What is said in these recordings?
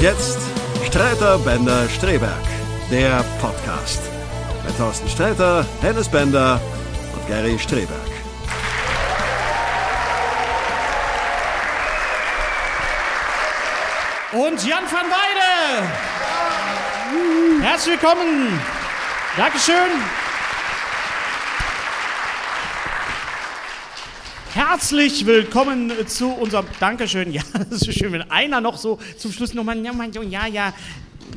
Jetzt Streiter Bender Streberg, der Podcast. Mit Thorsten Streiter, Hennes Bender und Gary Streberg. Und Jan van Weide. Herzlich willkommen. Dankeschön. Herzlich willkommen zu unserem Dankeschön. Ja, das ist schön, wenn einer noch so zum Schluss nochmal, ja, ja, ja.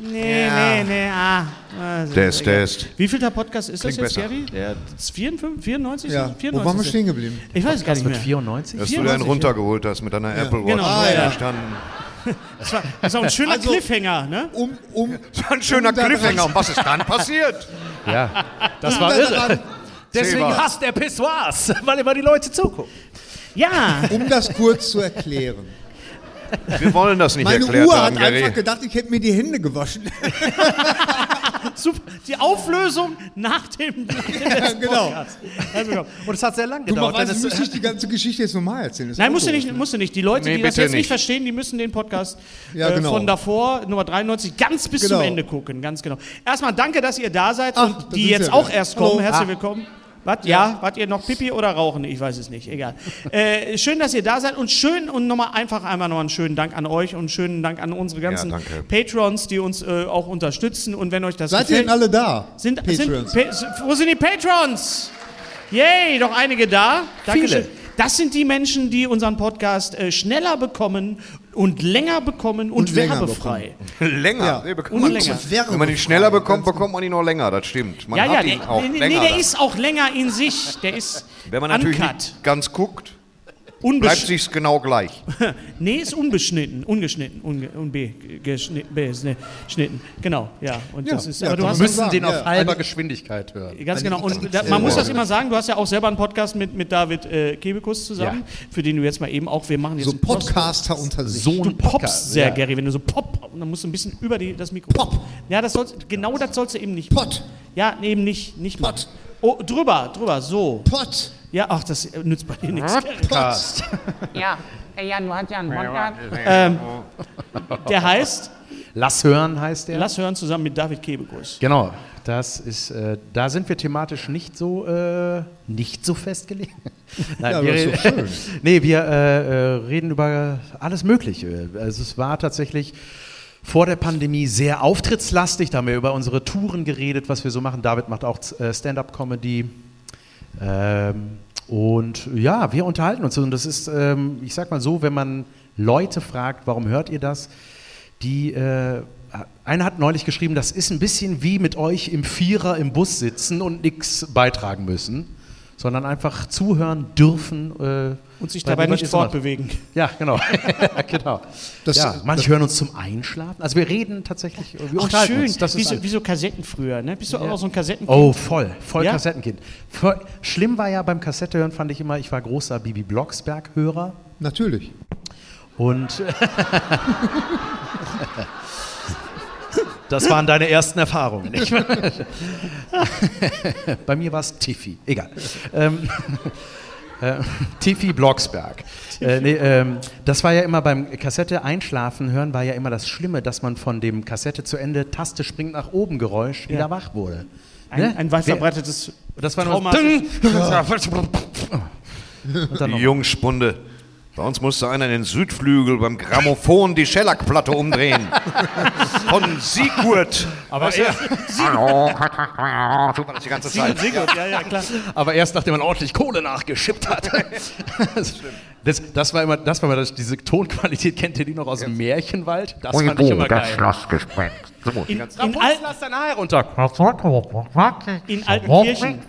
Nee, Ja. nee, nee, ah. Also, Test, egal. Test. Wie viel der Podcast ist Klingt das jetzt, besser. Gary? Der 54, 94? Ja, 94 wo waren wir stehen geblieben? Ich weiß gar nicht mehr. 94? Dass du 94, einen runtergeholt hast mit deiner Apple Watch. Genau, Ah, ja. Verstanden. Das war, das war ein schöner Also- Cliffhanger, ne? Um, um, Das war ein schöner Um Cliffhanger. Und was ist dann passiert? Ja, das um war irre. dran- Deswegen hasst er Pissoirs, weil immer die Leute zugucken. Ja, um das kurz zu erklären. Wir wollen das nicht Meine erklärt Uhr haben, hat einfach Gary. gedacht, ich hätte mir die Hände gewaschen. super. Die Auflösung nach dem, nach dem letzten genau. Podcast. Also, genau. Und es hat sehr lange gedauert. Es- müsste ich die ganze Geschichte jetzt nochmal erzählen. Das Nein, musst du nicht, musst du nicht. Die Leute, Nee, die das jetzt nicht nicht. verstehen, die müssen den Podcast Ja, äh, genau. von davor, Nummer 93, ganz bis Genau. zum Ende gucken. Ganz genau. Erstmal danke, dass ihr da seid Ach, und die jetzt ja auch erst kommen. Hallo. Herzlich Ah. Was? Ja, wart ihr noch Pipi oder Rauchen? Ich weiß es nicht, egal. äh, schön, dass ihr da seid und schön und nochmal einfach einmal noch einen schönen Dank an euch und einen schönen Dank an unsere ganzen danke. Patrons, die uns äh, auch unterstützen und wenn euch das Seid ihr gefällt, denn alle da? sind, Patrons. sind Pa- wo sind die Patrons? Yay, doch einige da. Dankeschön. Das sind die Menschen, die unseren Podcast äh, schneller bekommen und länger bekommen und, Und länger werbefrei. Länger. Ja. Nee, bekommt Und man- länger. Wenn man ihn schneller bekommt, bekommt man ihn noch länger. Das stimmt. Man Ja, ja, hat ihn der, auch nee, nee, länger. der dann. ist auch länger in sich. Der ist Wenn man natürlich ganz guckt, bleibt Unbesch sich's genau gleich. nee, ist unbeschnitten, ungeschnitten, unge unbeschnitten. Genau, ja. Und Ja, das ist, ja, aber du hast müssen den ja. auf halber Geschwindigkeit hören. Ganz genau. Und da, man muss das immer sagen, du hast ja auch selber einen Podcast mit, mit David äh, Kebekus zusammen, für den du jetzt mal eben auch, wir machen jetzt So einen Post- Podcaster unter sich. So Du ein poppst Podcast, sehr, ja. Gary, wenn du so pop, und dann musst du ein bisschen über die, das Mikro. Pop. Ja, das sollst, genau das sollst du eben nicht Pott. Ja, eben nicht, nicht Pott. Oh, drüber, drüber, so. Pott. Ja, ach, das äh, nützt bei dir nichts. Podcast. Ja, Herr Jan, du hast ja einen Podcast. Ähm, der heißt, Lass hören heißt der. lass hören zusammen mit David Kebekus. Genau, das ist, äh, da sind wir thematisch nicht so, äh, nicht so festgelegt. Nein, Ja, wir, doch schön. nee, wir äh, äh, reden über alles Mögliche. Also es war tatsächlich vor der Pandemie sehr auftrittslastig. Da haben wir über unsere Touren geredet, was wir so machen. David macht auch äh, Stand-up-Comedy. Ähm, und ja, wir unterhalten uns. Und das ist, ähm, ich sag mal so, wenn man Leute fragt, warum hört ihr das? Die, äh, einer hat neulich geschrieben, das ist ein bisschen wie mit euch im Vierer im Bus sitzen und nichts beitragen müssen, sondern einfach zuhören dürfen. Äh, Und sich bei dabei nicht fortbewegen. Ja, genau. genau. Das- ja, manche das- hören uns zum Einschlafen. Also wir reden tatsächlich, wir Ach, schön. uns. Das wie, ist so, wie so Kassetten früher, ne? Bist du auch noch so ein Kassettenkind? Oh, voll, voll Ja? Kassettenkind. Voll, schlimm war ja beim Kassette hören, fand ich immer, ich war großer Bibi Blocksberg-Hörer Natürlich. und das waren deine ersten Erfahrungen. Nicht? Bei mir war es Tiffy, egal. Ähm, äh, Tiffy Blocksberg. Äh, nee, ähm, das war ja immer beim Kassette einschlafen hören, war ja immer das Schlimme, dass man von dem Kassette zu Ende Taste springt nach oben Geräusch wieder wach wurde. Ein, Ne? ein weit verbreitetes das war nur Trauma. Und dann. Jungspunde. Bei uns musste einer in den Südflügel beim Grammophon die Schellackplatte umdrehen. Von Sigurd. Aber, er, Hallo. So war das die ganze Zeit. Gut, ja, ja, klar. aber erst nachdem man ordentlich Kohle nachgeschippt hat. Das, das war immer, das war immer das, diese Tonqualität, kennt ihr die noch aus dem Märchenwald? Das fand ich immer das geil. Schloss gesprengt. So. In, in, Haar herunter. in Altenkirchen.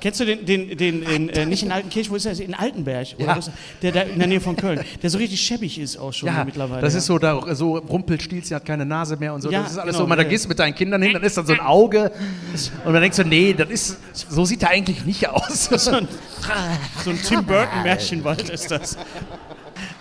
Kennst du den, den, den, den äh, nicht in Altenkirchen, wo ist das? In Altenberg, oder Ja. das? der da in der Nähe von Köln, der so richtig schäbig ist auch schon Ja, mittlerweile. das ja. ist so, da, so Rumpelstilzchen hat keine Nase mehr und so. Ja, das ist alles genau, so, man, da gehst du mit deinen Kindern hin, dann ist dann so ein Auge und dann denkst du, nee, das ist, so sieht er eigentlich nicht aus. so ein, so ein Tim Burton Märchenwald ist das.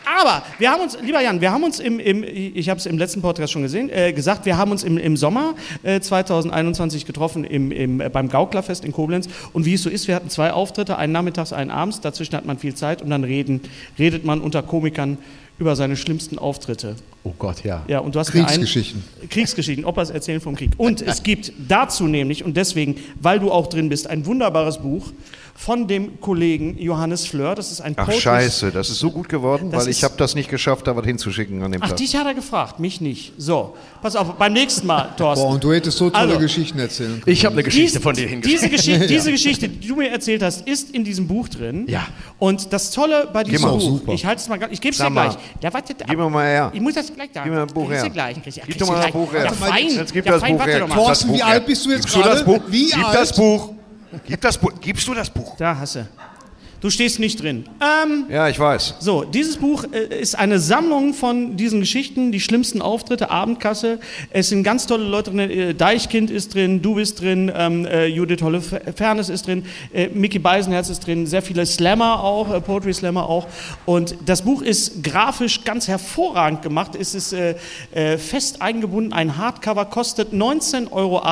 Aber wir haben uns, lieber Jan, wir haben uns im, im ich habe es im letzten Podcast schon gesehen, äh, gesagt, wir haben uns im, im Sommer äh, 2021 getroffen im, im, äh, beim Gauklerfest in Koblenz. Und wie es so ist, wir hatten zwei Auftritte, einen nachmittags, einen abends. Dazwischen hat man viel Zeit und dann reden, redet man unter Komikern über seine schlimmsten Auftritte. Oh Gott, ja. Ja, und du hast mir einen- Kriegsgeschichten. Kriegsgeschichten, Opas erzählen vom Krieg. Und es gibt dazu nämlich, und deswegen, weil du auch drin bist, ein wunderbares Buch von dem Kollegen Johannes Fleur. Das ist ein Ach Poetry- scheiße, das ist so gut geworden, Das weil ich habe das nicht geschafft, da was hinzuschicken an dem Ach, Tag. dich hat er gefragt, mich nicht. So, pass auf, beim nächsten Mal, Thorsten. Boah, und du hättest so tolle Also, Geschichten erzählen können. Ich habe eine Geschichte Dies- von dir hingeschickt. Diese Geschichte, diese Geschichte, die du mir erzählt hast, ist in diesem Buch drin. Ja. Und das Tolle bei diesem mal. Buch, Super. ich halte es mal, ganz- ich gebe es dir gleich. Ja, warte, Gib mir mal her. Ich muss das gleich sagen. Gib mir ein Buch her. Gleich, du- Gib doch mal ein gleich. Buch her. Ja, fein. Jetzt gib ja, das fein, Buch her. Gib Thorsten, wie alt bist du jetzt gerade? Buch? Wie Gib alt? das Buch. Gib das Buch. Gibst du das Buch? Da hast du. Stehst nicht drin. Ähm, Ja, ich weiß. So, dieses Buch äh, ist eine Sammlung von diesen Geschichten, die schlimmsten Auftritte, Abendkasse. Es sind ganz tolle Leute drin. Äh, Deichkind ist drin, du bist drin, ähm, äh, Judith Holle-Fernes ist drin, äh, Mickey Beisenherz ist drin, sehr viele Slammer auch, äh, Poetry Slammer auch. Und das Buch ist grafisch ganz hervorragend gemacht. Es ist äh, äh, fest eingebunden. Ein Hardcover kostet 19,80 Euro.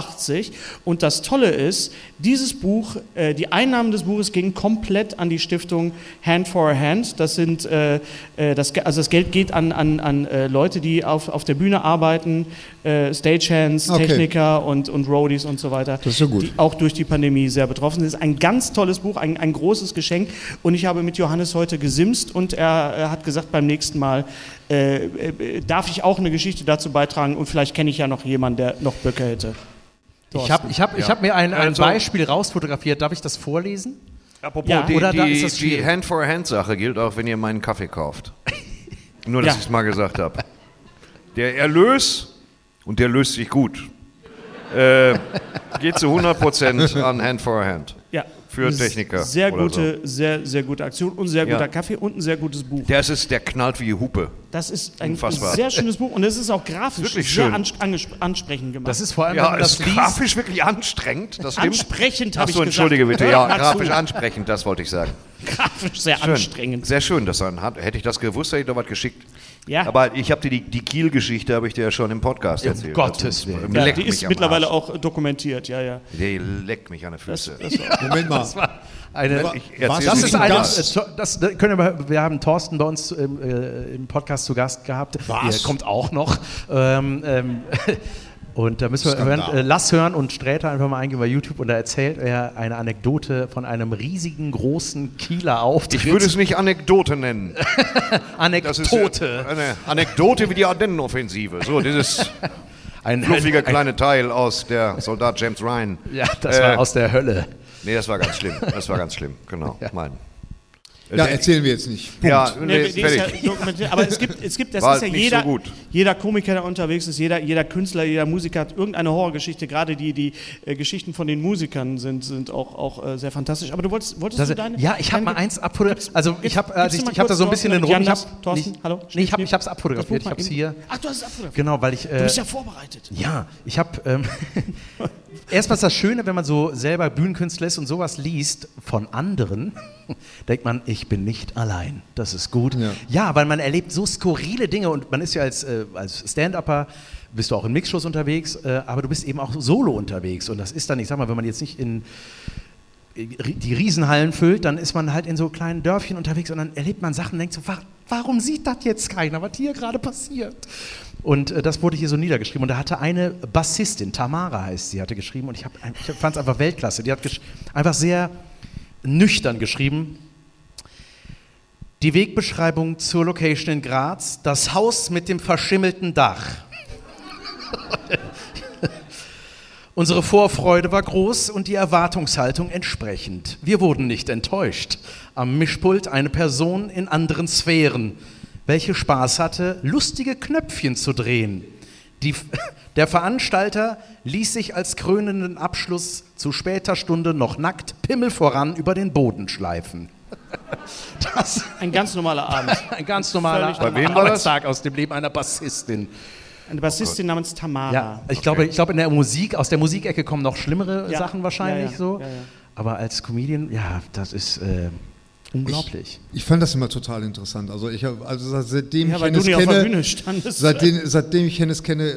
Und das Tolle ist, dieses Buch, äh, die Einnahmen des Buches gingen komplett an die Stiftung Hand for a Hand. Das sind, äh, äh, das, also das Geld geht an, an, an äh, Leute, die auf, auf der Bühne arbeiten, äh, Stagehands, Okay. Techniker und, und Roadies und so weiter. Das ist ja gut. Die auch durch die Pandemie sehr betroffen sind. Es ist ein ganz tolles Buch, ein, ein großes Geschenk. Und ich habe mit Johannes heute gesimst und er, er hat gesagt, beim nächsten Mal äh, äh, darf ich auch eine Geschichte dazu beitragen und vielleicht kenne ich ja noch jemanden, der noch Böcke hätte. Ich habe ich hab, ich hab mir ein, ein Also- Beispiel rausfotografiert. Darf ich das vorlesen? Apropos, Ja, die, oder die, die. Hand-for-Hand-Sache gilt auch, wenn ihr meinen Kaffee kauft. Nur, dass Ja. ich es mal gesagt habe. Der Erlös, und der löst sich gut, äh, geht zu 100% an Hand-for-Hand. Ja. Für Techniker Sehr gute, sehr, sehr gute Aktion und sehr Ja. guter Kaffee und ein sehr gutes Buch. Der ist, der knallt wie Hupe. Das ist ein Unfassbar. sehr schönes Buch und es ist auch grafisch Wirklich sehr schön. ans ansprechend gemacht. Das ist vor allem, Ja, wenn ist grafisch wirklich anstrengend, das stimmt. ansprechend, habe ich Achso, gesagt. entschuldige bitte. Ja, mal grafisch ansprechend, das wollte ich sagen. grafisch sehr Schön. anstrengend. Sehr schön, dass er hat. Hätte ich das gewusst, hätte ich doch was geschickt. Ja. Aber ich habe dir die, die Kiel-Geschichte, habe ich dir ja schon im Podcast Um erzählt. Gottes Also, Willen. Ja, die ist mittlerweile Arsch. auch dokumentiert, ja, ja. Der leckt mich an den Füße. Moment mal. Eine, ich Was? erzähl's das dir ist ein eine, das, da können wir, wir haben Thorsten bei uns im, äh, im Podcast zu Gast gehabt. Was? Der kommt auch noch. Ähm, ähm, und da müssen wir hören, äh, Lass hören und Sträter einfach mal eingehen bei YouTube und da erzählt er eine Anekdote von einem riesigen, großen Kieler Auftritt. Ich würde es nicht Anekdote nennen. Anekdote. eine Anekdote wie die Ardennenoffensive. So, dieses Ein, fluffige ein, kleine Teil aus der Soldat James Ryan. Ja, das Äh, war aus der Hölle. Nee, das war ganz schlimm. Das war ganz schlimm, genau. Mein. Ja, erzählen wir jetzt nicht. Punkt. Ja, Nee, nee, ja. Aber es gibt, es gibt das War ist ja jeder, so gut. jeder Komiker, der unterwegs ist, jeder, jeder Künstler, jeder Musiker hat irgendeine Horrorgeschichte. Gerade die, die äh, Geschichten von den Musikern sind, sind auch, auch äh, sehr fantastisch. Aber du wolltest, wolltest Das, du deine? ja, ich habe mal eins abfotografiert. Also ich habe gibst ich, du mal ich hab da so ein bisschen den Thorsten, Rum. Ich Jan, hab, Thorsten, nicht, hallo? Nee, ich habe ich Das abfotografiert. Ich habe es hier. Ach, du hast es abfotografiert. Genau, weil ich. Äh, Du bist ja vorbereitet. Ja, ich habe ähm, erstmal ist das Schöne, wenn man so selber Bühnenkünstler ist und sowas liest von anderen, denkt man, ich bin nicht allein. Das ist gut. Ja, weil man erlebt so skurrile Dinge und man ist ja als, äh, als Stand-Upper, bist du auch in Mixshows unterwegs, äh, aber du bist eben auch solo unterwegs und das ist dann, ich sag mal, wenn man jetzt nicht in die Riesenhallen füllt, dann ist man halt in so kleinen Dörfchen unterwegs und dann erlebt man Sachen und denkt so, wa warum sieht das jetzt keiner, was hier gerade passiert? Und äh, das wurde hier so niedergeschrieben und da hatte eine Bassistin, Tamara heißt sie, hatte geschrieben und ich, hab ich fand es einfach Weltklasse. Die hat einfach sehr nüchtern geschrieben. Die Wegbeschreibung zur Location in Graz, das Haus mit dem verschimmelten Dach. Unsere Vorfreude war groß und die Erwartungshaltung entsprechend. Wir wurden nicht enttäuscht. Am Mischpult eine Person in anderen Sphären, welche Spaß hatte, lustige Knöpfchen zu drehen. Die, der Veranstalter ließ sich als krönenden Abschluss zu später Stunde noch nackt Pimmel voran über den Boden schleifen. Das Ein ganz normaler Abend. ein ganz normaler Völlig normal. wem war das? Arbeitstag aus dem Leben einer Bassistin. Eine Bassistin namens Tamara. Ja, ich glaube, ich glaube, in der Musik, aus der Musikecke kommen noch schlimmere Ja. Sachen wahrscheinlich Ja, ja. so. Ja, ja. Aber als Comedian, ja, das ist äh, unglaublich. Ich fand das immer total interessant. Also ich hab, also seitdem Ja, ich weil du Hennes nicht auf der kenne, Bühne standest. seitdem, seitdem ich Hennes kenne, äh,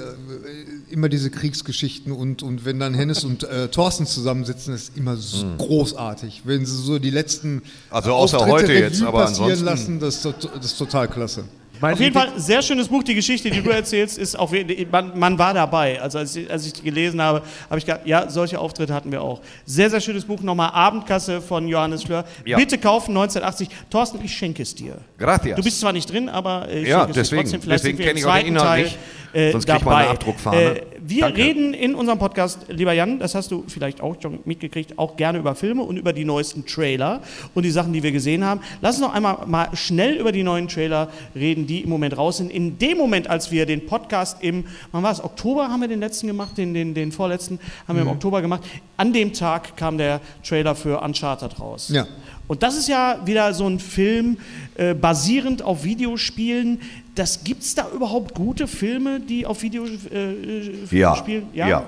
immer diese Kriegsgeschichten und, und wenn dann Hennes und äh, Thorsten zusammensitzen, ist immer so großartig. Wenn sie so die letzten Mhm. Also außer Auftritte heute jetzt, Revue aber passieren ansonsten- lassen, das, das ist total klasse. Mein Auf jeden Fall, sehr schönes Buch. Die Geschichte, die du erzählst, ist auf jeden man, man war dabei. Also als ich, als ich die gelesen habe, habe ich gedacht, ja, solche Auftritte hatten wir auch. Sehr, sehr schönes Buch. Nochmal Abendkasse von Johannes Fleur. Ja. Bitte kaufen, 1980. Thorsten, ich schenke es dir. Gracias. Du bist zwar nicht drin, aber ich Ja, schenke es dir deswegen. trotzdem. Vielleicht Deswegen sind wir im kenn ich auch den Inhalt Teil, nicht. äh, Sonst kriegt man dabei. eine Abdruckfahne. Äh, wir Danke. reden in unserem Podcast, lieber Jan, das hast du vielleicht auch schon mitgekriegt, auch gerne über Filme und über die neuesten Trailer und die Sachen, die wir gesehen haben. Lass uns noch einmal mal schnell über die neuen Trailer reden, die im Moment raus sind. In dem Moment, als wir den Podcast im, wann war es, Oktober haben wir den letzten gemacht, den, den, den vorletzten haben wir im Oktober gemacht. An dem Tag kam der Trailer für Uncharted raus. Ja. Und das ist ja wieder so ein Film äh, basierend auf Videospielen. Das gibt's da überhaupt gute Filme, die auf Videospielen äh, Ja. spielen? Ja. Ja.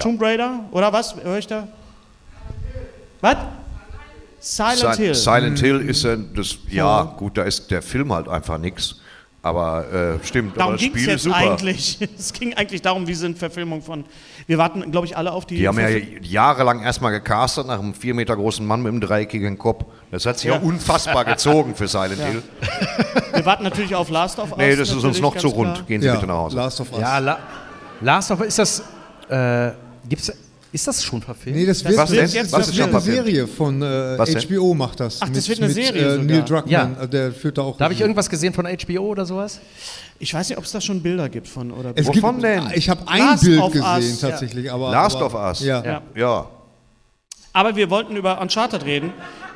Tomb Raider oder was? Hör ich da? Was? Silent Si- Hill. Silent Hill ist ja das, ja, gut, da ist der Film halt einfach nix. Aber äh, stimmt, aber Darum das ging es Spiel ist jetzt super. eigentlich. Es ging eigentlich darum, wie sind Verfilmungen von. Wir warten, glaube ich, alle auf die. Die haben ja Verfil- jahrelang erstmal gecastet nach einem vier Meter großen Mann mit einem dreieckigen Kopf. Das hat sich ja, Ja. unfassbar gezogen für Silent Hill. wir warten natürlich auf Last of Us. Nee, das ist uns noch zu rund. klar. Gehen Sie Ja, bitte nach Hause. Last of Us. Ja, La Last of Us, ist das, äh, gibt's, ist das schon verfilmt? Nee, das wird, Was das, Jetzt Was das ist wird eine? Serie von äh? HBO macht das. Ach, das wird eine Serie äh, Neil sogar. Druckmann, Ja. äh, der führt da auch. da habe ich irgendwas gesehen von HBO oder sowas? Ich weiß nicht, ob es da schon Bilder gibt von. Oder Es Wovon gibt, denn? Ich habe ein Last Bild of Us, gesehen ja. tatsächlich, aber Last aber, of Us. Ja. Ja. Ja, Aber wir wollten über Uncharted reden.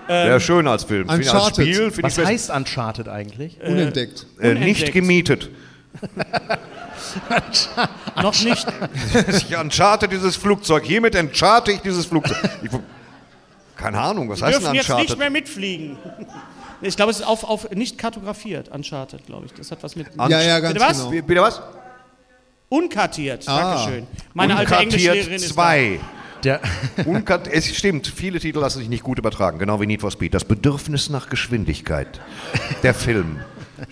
wäre schön als Film. Ich als Uncharted. Spiel Was heißt Uncharted eigentlich? unentdeckt. äh, nicht Unentdeckt. gemietet. Noch nicht. Ich encharte dieses Flugzeug. Hiermit encharte ich dieses Flugzeug. Ich, keine Ahnung, was Wir heißt denn dürfen jetzt nicht Uncharted? mehr mitfliegen. Ich glaube, es ist auf, auf nicht kartografiert, Uncharted, glaube ich. Das hat was mit. Ja, ja, ganz Bitte was? genau. Wie- Bitte was? Unkartiert, Ah. Dankeschön. Meine alte Unkartiert Englischlehrerin ist. 2. Der, es stimmt, viele Titel lassen sich nicht gut übertragen, genau wie Need for Speed. Das Bedürfnis nach Geschwindigkeit. Der Film.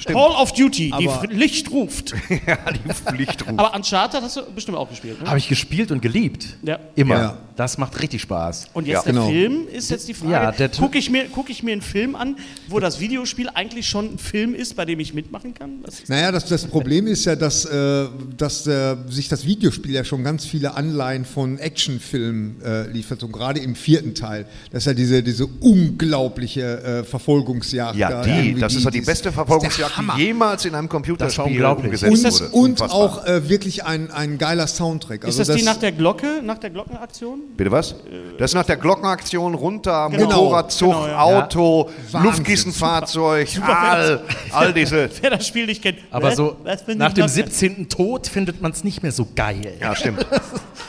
Da. Call of Duty, die Aber- F- Licht ruft. ja, die Pflichtruf. Aber Uncharted hast du bestimmt auch gespielt. Ne? habe ich gespielt und geliebt. Ja. Immer. Ja. Das macht richtig Spaß. Und jetzt Ja. der Genau. Film ist jetzt die Frage. Ja, Gucke ich, mir, guck ich mir einen Film an, wo das Videospiel eigentlich schon ein Film ist, bei dem ich mitmachen kann? Das Naja, das, das Problem ist ja, dass, äh, dass äh, sich das Videospiel ja schon ganz viele Anleihen von Actionfilmen äh, liefert. Und gerade im vierten Teil, das ist ja diese, diese unglaubliche äh, Verfolgungsjagd. Ja, da die, das ist ja die beste Verfolgungsjagd Die jemals in einem Computerspiel unglaublich. umgesetzt Und, das- wurde. und Unfassbar. auch äh, wirklich ein, ein geiler Soundtrack. Also Ist das, die nach der Glocke, nach der Glockenaktion? Bitte was? Das ist nach der Glockenaktion runter, Genau. Motorradzug, Genau, ja. Auto, Wahnsinn. Luftgießenfahrzeug, all, all diese. Wer das Spiel nicht kennt. Aber so nach dem Glocke? 17. Tod findet man es nicht mehr so geil. Ja, stimmt.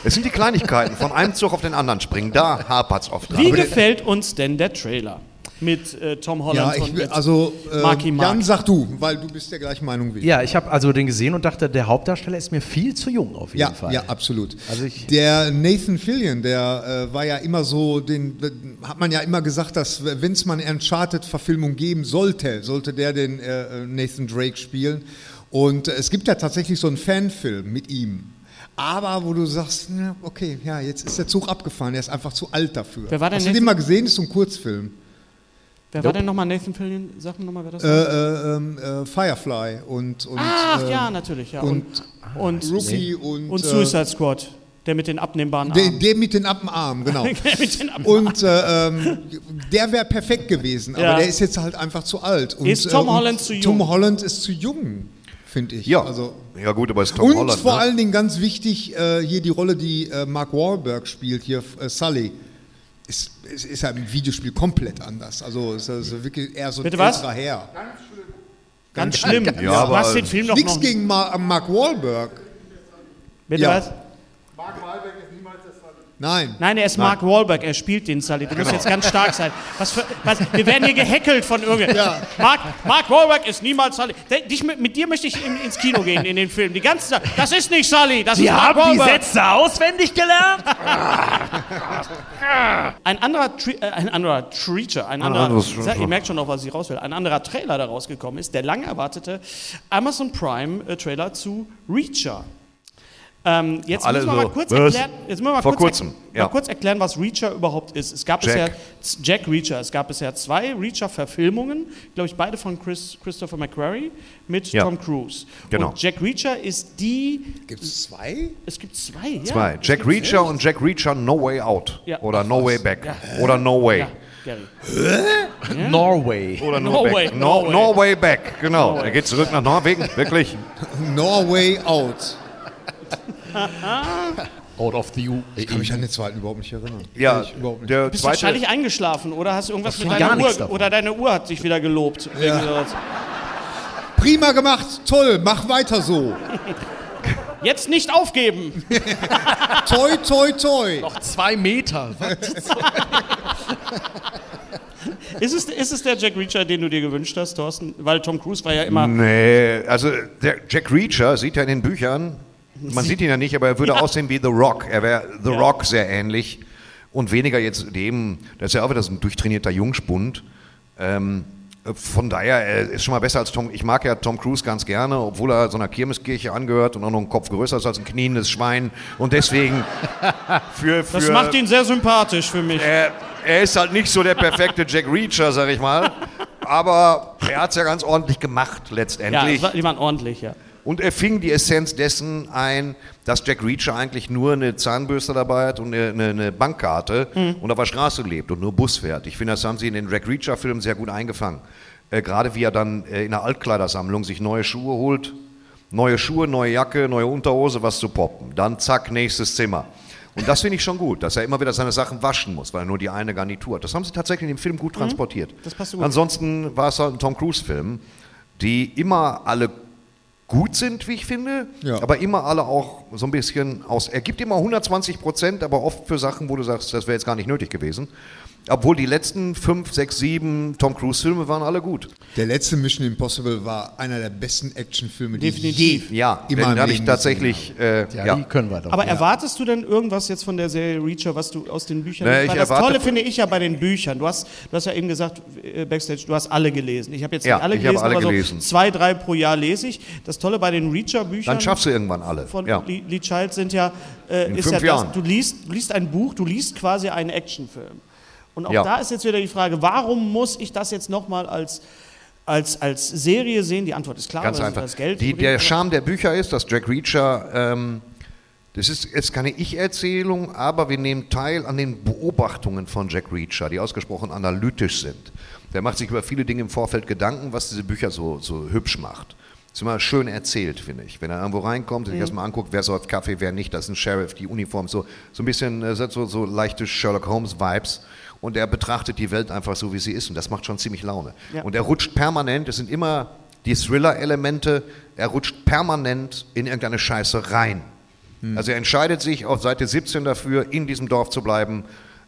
Es sind die Kleinigkeiten, von einem Zug auf den anderen springen. Da hapert es oft dran. Wie gefällt uns denn der Trailer mit äh, Tom Holland ja, ich und also äh, Marky Mark? Jan, sag du, weil du bist der gleichen Meinung wie ich. Ja, ich habe also den gesehen und dachte, der Hauptdarsteller ist mir viel zu jung auf jeden Ja, Fall. ja, absolut. Also ich- der Nathan Fillion, der äh, war ja immer so, den äh, hat man ja immer gesagt, dass wenn es mal eine Uncharted-Verfilmung geben sollte, sollte der den äh, Nathan Drake spielen. Und äh, es gibt ja tatsächlich so einen Fanfilm mit ihm. Aber wo du sagst, okay, ja, jetzt ist der Zug abgefahren, er ist einfach zu alt dafür. Wer war denn Hast du den mal gesehen? Das ist so ein Kurzfilm. Wer war denn nochmal Nathan Fillion? Sag mir nochmal, wer das Äh, war. äh, ähm, äh, Firefly und, und Ach äh, ja, natürlich. Ja. und und, und, Rookie und, und Suicide Squad, der mit den abnehmbaren Der, Armen. der mit den Appenarmen, genau. Der mit den Abnehmbaren Und äh, ähm, der wäre perfekt gewesen, aber Ja. der ist jetzt halt einfach zu alt. Und, Ist Tom äh, und Holland zu jung? Tom Holland ist zu jung, finde ich. Ja, Also, ja gut, aber es ist Tom und Holland. vor ne? allen Dingen ganz wichtig, äh, hier die Rolle, die äh, Mark Wahlberg spielt, hier äh, Sully, ist, ist, ist ja im Videospiel komplett anders. Also ist also wirklich eher so ein Bitte was? älterer Herr. Ganz schlimm. Ja, du aber- hast den Film doch Nichts noch. gegen Ma Mark Wahlberg. Bitte Ja. was? Nein. Nein, er ist Mark Wahlberg, er spielt den Sully. Du musst jetzt ganz stark sein. Was für, was, wir werden hier gehackelt von irgendwem. Ja. Mark, Mark Wahlberg ist niemals Sully. Dich, mit, mit dir möchte ich in, ins Kino gehen, in den Film. Die ganze Zeit. Das ist nicht Sully, das ist Mark Wahlberg. auswendig gelernt? Ein anderer, Tri äh, ein anderer Treacher, ein anderer, anderes- Sag, ihr merkt schon noch, was ich raus will, ein anderer Trailer, der rausgekommen ist, der lang erwartete Amazon Prime äh, Trailer zu Reacher. Ähm, jetzt müssen wir so, mal erklären, jetzt müssen wir mal Vor kurz, kurzem, mal ja. kurz erklären, was Reacher überhaupt ist. Es gab Jack. bisher Jack Reacher, es gab bisher zwei Reacher-Verfilmungen, glaube ich, beide von Chris, Christopher McQuarrie mit Ja. Tom Cruise. Genau. Und Jack Reacher ist die, Gibt es zwei? es gibt zwei, ja. Zwei. es Jack Reacher und Jack Reacher No Way Out. Ja. Oder No Way Back. Ja. Oder No Way. Ja, Gary. Norway. Oder No, Norway, Back. No, Norway. no Way Back, genau. Er geht zurück nach Norwegen, wirklich. Norway Out. Out of the U. Ich kann mich an den zweiten überhaupt nicht erinnern. Ja, ich überhaupt nicht. der bist zweite. wahrscheinlich eingeschlafen oder hast du irgendwas mit deiner Uhr davon. oder deine Uhr hat sich wieder gelobt. Sowas. Prima gemacht, toll, mach weiter so. Jetzt nicht aufgeben. Toi, toi, toi. Zwei Meter. Ist es, ist es der Jack Reacher, den du dir gewünscht hast, Thorsten? Weil Tom Cruise war ja immer. Nee, also der Jack Reacher sieht ja in den Büchern, man sieht ihn ja nicht, aber er würde Ja. aussehen wie The Rock. Er wäre The Ja. Rock sehr ähnlich und weniger jetzt dem, das ist ja auch wieder so ein durchtrainierter Jungspund. Ähm, von daher, er ist schon mal besser als Tom. Ich mag ja Tom Cruise ganz gerne, obwohl er so einer Kirmeskirche angehört und auch noch einen Kopf größer ist als ein kniendes Schwein. Und deswegen für, für Das macht ihn sehr sympathisch für mich. er, er ist halt nicht so der perfekte Jack Reacher, sag ich mal. Aber er hat es ja ganz ordentlich gemacht Ja, letztendlich. die waren ordentlich, ja. Und er fing die Essenz dessen ein, dass Jack Reacher eigentlich nur eine Zahnbürste dabei hat und eine, eine, Bankkarte Mhm. und auf der Straße lebt und nur Bus fährt. Ich finde, das haben sie in den Jack Reacher-Filmen sehr gut eingefangen. Äh, Gerade wie er dann äh, in der Altkleidersammlung sich neue Schuhe holt, neue Schuhe, neue Jacke, neue Unterhose, was zu poppen. Dann zack, nächstes Zimmer. Und das finde ich schon gut, dass er immer wieder seine Sachen waschen muss, weil er nur die eine Garnitur hat. Das haben sie tatsächlich in dem Film gut transportiert. Mhm. Das passt gut. Ansonsten war es halt ein Tom Cruise-Film, die immer alle gut sind, wie ich finde, Ja. aber immer alle auch so ein bisschen aus. Er gibt immer 120 Prozent, aber oft für Sachen, wo du sagst, das wäre jetzt gar nicht nötig gewesen. Obwohl die letzten fünf, sechs, sieben Tom Cruise-Filme waren alle gut. Der letzte Mission Impossible war einer der besten Actionfilme, die Definitiv. ich je Ja, in den habe ich tatsächlich. Äh, Ja, ja. die können wir doch. Aber erwartest du denn irgendwas jetzt von der Serie Reacher, was du aus den Büchern ich das Tolle finde ich ja bei den Büchern. Du hast, du hast ja eben gesagt, äh, Backstage, du hast alle gelesen. Ich habe jetzt Ja, nicht alle ich habe gelesen, alle aber gelesen. so zwei, drei pro Jahr lese ich. Das Tolle bei den Reacher-Büchern Dann schaffst du irgendwann alle. von Ja. Lee, Lee Child sind ja, äh, In ist fünf ja das, Jahren. du liest, du liest ein Buch, du liest quasi einen Actionfilm. Und auch Ja. da ist jetzt wieder die Frage, warum muss ich das jetzt nochmal als, als, als Serie sehen? Die Antwort ist klar, Ganz einfach. das Geld Die, der Charme der Bücher ist, dass Jack Reacher, ähm, das ist jetzt keine Ich-Erzählung, aber wir nehmen teil an den Beobachtungen von Jack Reacher, die ausgesprochen analytisch sind. Der macht sich über viele Dinge im Vorfeld Gedanken, was diese Bücher so, so hübsch macht. Ist immer schön erzählt, finde ich. Wenn er irgendwo reinkommt, sich erstmal anguckt, wer säuft Kaffee, wer nicht, das ist ein Sheriff, die Uniform, so, so ein bisschen äh, so, so leichte Sherlock Holmes-Vibes. Und er betrachtet die Welt einfach so, wie sie ist. Und das macht schon ziemlich Laune. Ja. Und er rutscht permanent, es sind immer die Thriller-Elemente, er rutscht permanent in irgendeine Scheiße rein. Also er entscheidet sich auf Seite 17 dafür, in diesem Dorf zu bleiben,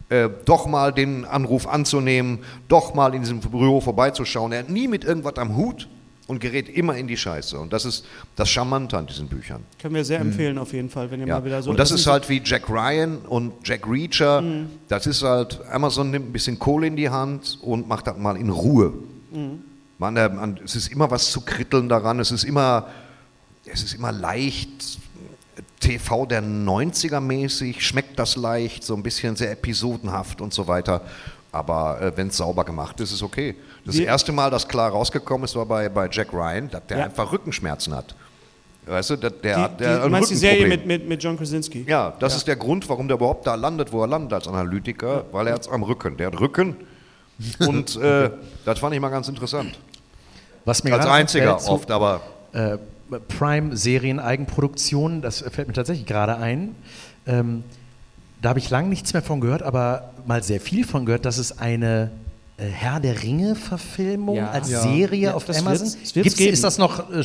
äh, doch mal den Anruf anzunehmen, doch mal in diesem Büro vorbeizuschauen. Er hat nie mit irgendwas am Hut und gerät immer in die Scheiße. Und das ist das Charmante an diesen Büchern. Können wir sehr empfehlen auf jeden Fall, wenn ihr Ja. mal wieder so. und das ist halt wie Jack Ryan und Jack Reacher. Das ist halt, Amazon nimmt ein bisschen Kohle in die Hand und macht das mal in Ruhe. Man, äh, man, es ist immer was zu kritteln daran, es ist immer, es ist immer leicht. TV der 90er mäßig, schmeckt das leicht, so ein bisschen sehr episodenhaft und so weiter. Aber äh, wenn es sauber gemacht ist, ist okay. Das Wir- erste Mal, dass klar rausgekommen ist, war bei, bei Jack Ryan, dass der Ja. einfach Rückenschmerzen hat. Weißt du, der, der Die, hat die, der du ein meinst die Serie mit, mit, mit John Krasinski? Ja, das ist der Grund, warum der überhaupt da landet, wo er landet als Analytiker, weil er hat am Rücken. Der hat Rücken und äh, das fand ich mal ganz interessant. Was mir Als gerade einziger einfällt, so, oft, aber äh, Prime-Serien-Eigenproduktion, das fällt mir tatsächlich gerade ein. Ähm, da habe ich lange nichts mehr von gehört, aber mal sehr viel von gehört, dass es eine äh, Herr der Ringe-Verfilmung Ja. als Ja. Serie Ja, auf das Amazon geben. Ist das noch. Äh,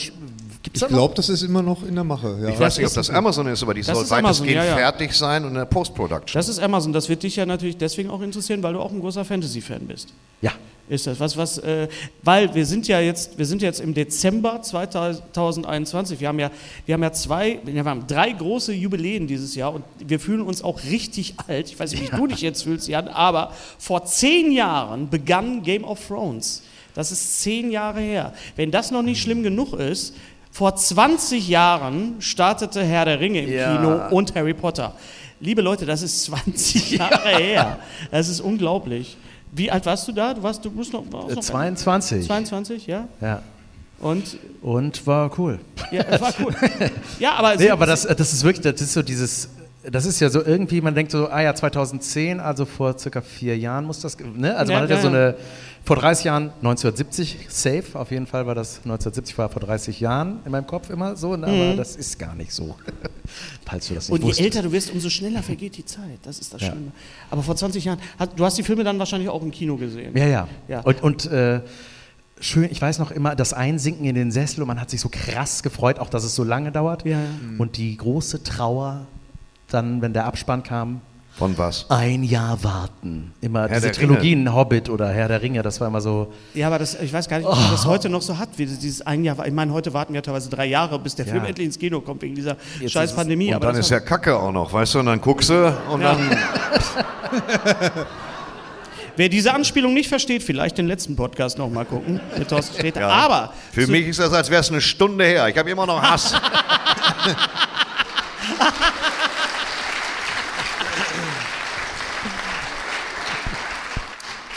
Ich glaube, das ist immer noch in der Mache. Ja. ich weiß nicht, ob das Amazon ist, aber die das soll weitestgehend ja, ja. fertig sein und in der Post-Production. Das ist Amazon. Das wird dich ja natürlich deswegen auch interessieren, weil du auch ein großer Fantasy-Fan bist. Ja. Ist das was, was, äh, weil wir sind ja jetzt, wir sind jetzt im Dezember 2021. Wir haben ja, wir haben ja zwei, wir haben drei große Jubiläen dieses Jahr und wir fühlen uns auch richtig alt. Ich weiß nicht, wie du dich jetzt fühlst, Jan, aber vor zehn Jahren begann Game of Thrones. Das ist zehn Jahre her. Wenn das noch nicht schlimm genug ist, vor 20 Jahren startete Herr der Ringe im Ja. Kino und Harry Potter. Liebe Leute, das ist 20 Jahre her. Das ist unglaublich. Wie alt warst du da? Du warst, du musst noch, warst Äh, noch 22. 22, ja. Ja. Und Und war cool. ja, war cool. Ja, aber, Nee, aber das, das ist wirklich, das ist so dieses, das ist ja so irgendwie, man denkt so, ah ja, 2010, also vor circa vier Jahren muss das, ne? Also Ja, man hat ja, ja, so eine, vor 30 Jahren, 1970, safe, auf jeden Fall war das, 1970 war vor 30 Jahren in meinem Kopf immer so, ne? aber das ist gar nicht so, falls du das nicht und je wusstest. älter du wirst, umso schneller vergeht die Zeit. Das ist das Ja. Schlimme. Aber vor 20 Jahren, du hast die Filme dann wahrscheinlich auch im Kino gesehen. Ja, ja. Ja. Und, und äh, schön, ich weiß noch immer, das Einsinken in den Sessel und man hat sich so krass gefreut, auch dass es so lange dauert. Ja, ja. Und die große Trauer, dann, wenn der Abspann kam, Von was? ein Jahr warten. Immer Herr diese Trilogien, Hobbit oder Herr der Ringe, das war immer so. Ja, aber das, ich weiß gar nicht, ob man das heute noch so hat, wie dieses ein Jahr. Ich meine, heute warten wir teilweise drei Jahre, bis der Ja. Film endlich ins Kino kommt, wegen dieser ist scheiß es- Pandemie. Und aber dann ist ja Kacke auch noch, weißt du, und dann guckst du und Ja. dann. Wer diese Anspielung nicht versteht, vielleicht den letzten Podcast noch mal gucken mit Thorsten Sträter. Ja. Aber Für mich ist das, als wäre es eine Stunde her. Ich habe immer noch Hass.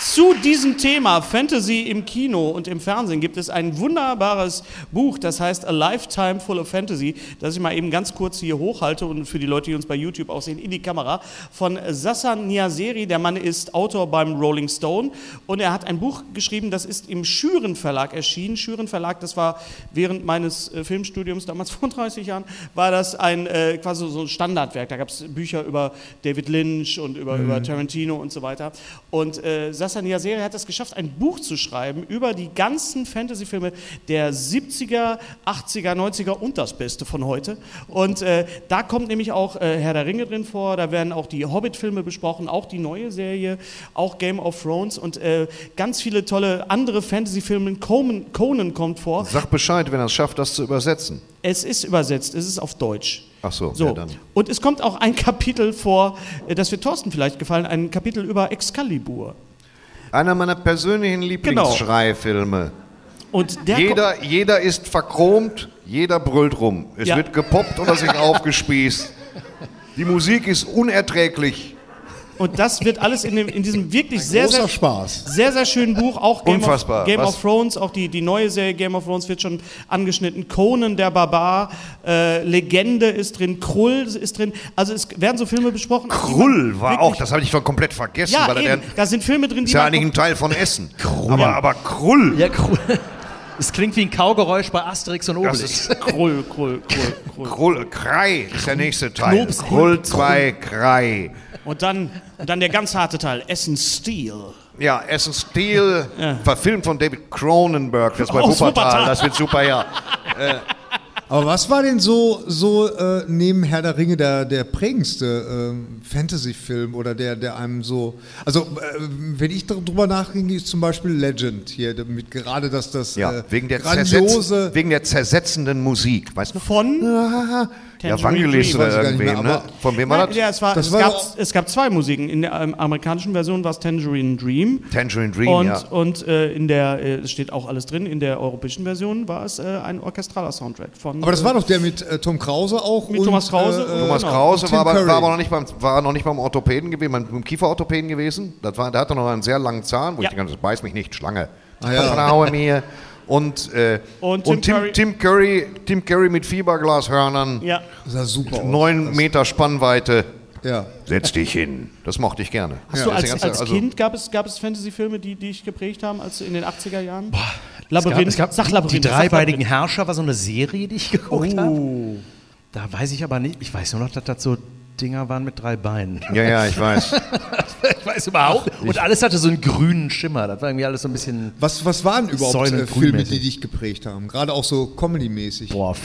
Zu diesem Thema Fantasy im Kino und im Fernsehen gibt es ein wunderbares Buch, das heißt A Lifetime Full of Fantasy, das ich mal eben ganz kurz hier hochhalte und für die Leute, die uns bei YouTube auch sehen, in die Kamera, von Sassan Niaseri. Der Mann ist Autor beim Rolling Stone und er hat ein Buch geschrieben, das ist im Schüren Verlag erschienen. Schüren Verlag, das war während meines äh, Filmstudiums, damals vor 30 Jahren, war das ein äh, quasi so ein Standardwerk. Da gab es Bücher über David Lynch und über, über Tarantino und so weiter. Und äh, Sassan Niaseri hat es geschafft, ein Buch zu schreiben über die ganzen Fantasy-Filme der 70er, 80er, 90er und das Beste von heute. Und äh, da kommt nämlich auch äh, Herr der Ringe drin vor, da werden auch die Hobbit-Filme besprochen, auch die neue Serie, auch Game of Thrones und äh, ganz viele tolle andere Fantasy-Filme. Conan, Conan kommt vor. Sag Bescheid, wenn er es schafft, das zu übersetzen. Es ist übersetzt, es ist auf Deutsch. Ach so, So, ja dann. und es kommt auch ein Kapitel vor, äh, das wird Thorsten vielleicht gefallen, ein Kapitel über Excalibur. Einer meiner persönlichen Lieblingsschreifilme. Und der Jeder, jeder ist verchromt, jeder brüllt rum. Es Ja. wird gepoppt oder sich aufgespießt. Die Musik ist unerträglich. Und das wird alles in, dem, in diesem wirklich sehr, sehr, Spaß. sehr, sehr schönen Buch, auch Game, Unfassbar. Of, Game of Thrones, auch die, die neue Serie Game of Thrones wird schon angeschnitten. Conan der Barbar, äh, Legende ist drin, Krull ist drin. Also es werden so Filme besprochen. Krull war wirklich- auch, das habe ich schon komplett vergessen. Ja, weil eben, der, da sind Filme drin, die ist ja eigentlich ein Teil von Essen. Aber, aber Krull, Ja, cool. Es klingt wie ein Kaugeräusch bei Asterix und das Obelix. ist Krull, Krull, Krull, Krull. Krull, Krei ist der nächste Teil. Knops, Krull 2, Krei. Und dann, und dann der ganz harte Teil, Essen Steel. Ja, Essen Steel, verfilmt von David Cronenberg, das bei Aus Wuppertal, Wuppertal. das wird super, ja. Aber was war denn so, so äh, neben Herr der Ringe der, der prägendste ähm, Fantasy-Film oder der, der einem so. Also, äh, wenn ich drüber nachdenke, ist zum Beispiel Legend hier, damit gerade das, das Ja, äh, wegen, der grandiose. wegen der zersetzenden Musik, weißt du? Von Ja, Dream. oder irgendwem, ne? Von wem war Nein, das? ja, es, war, Das es, war gab, es gab zwei Musiken. In der ähm, amerikanischen Version war es Tangerine Dream. Tangerine Dream, Und, ja. und äh, in der, äh, es steht auch alles drin, in der europäischen Version war es äh, ein orchestraler Soundtrack von. Aber das äh, war doch der mit äh, Tom Krause auch. Mit und, Thomas Krause Äh, und- äh, Thomas genau. Krause war aber, war aber noch, nicht beim, war noch nicht beim Orthopäden gewesen, beim, beim Kieferorthopäden gewesen. Das war, der hatte noch einen sehr langen Zahn, wo Ja. ich denke, das beißt mich nicht, Schlange. Ah, ja. Vertraue mir. Und, äh, Und und, Tim Tim, Curry- Tim, Curry, Tim Curry mit Fieberglashörnern, Ja, Das sah super aus. neun Meter Spannweite. Ja. Setz dich hin. Das mochte ich gerne. Hast Ja. du als, ganze- als also- Kind, gab es, gab es Fantasy-Filme, die, die dich geprägt haben, als in den 80er Jahren? Es gab, Labyrinth, es gab sag die, Labyrinth. die dreibeinigen Labyrinth. Herrscher war so eine Serie, die ich geguckt habe. Da weiß ich aber nicht, ich weiß nur noch, dass das so Dinger waren mit drei Beinen. Ja, ja, ich weiß. Ich weiß überhaupt. Und alles hatte so einen grünen Schimmer. Das war irgendwie alles so ein bisschen. Was, was waren überhaupt äh, Filme, grünmäßig. die dich geprägt haben? Gerade auch so Comedy-mäßig. Boah,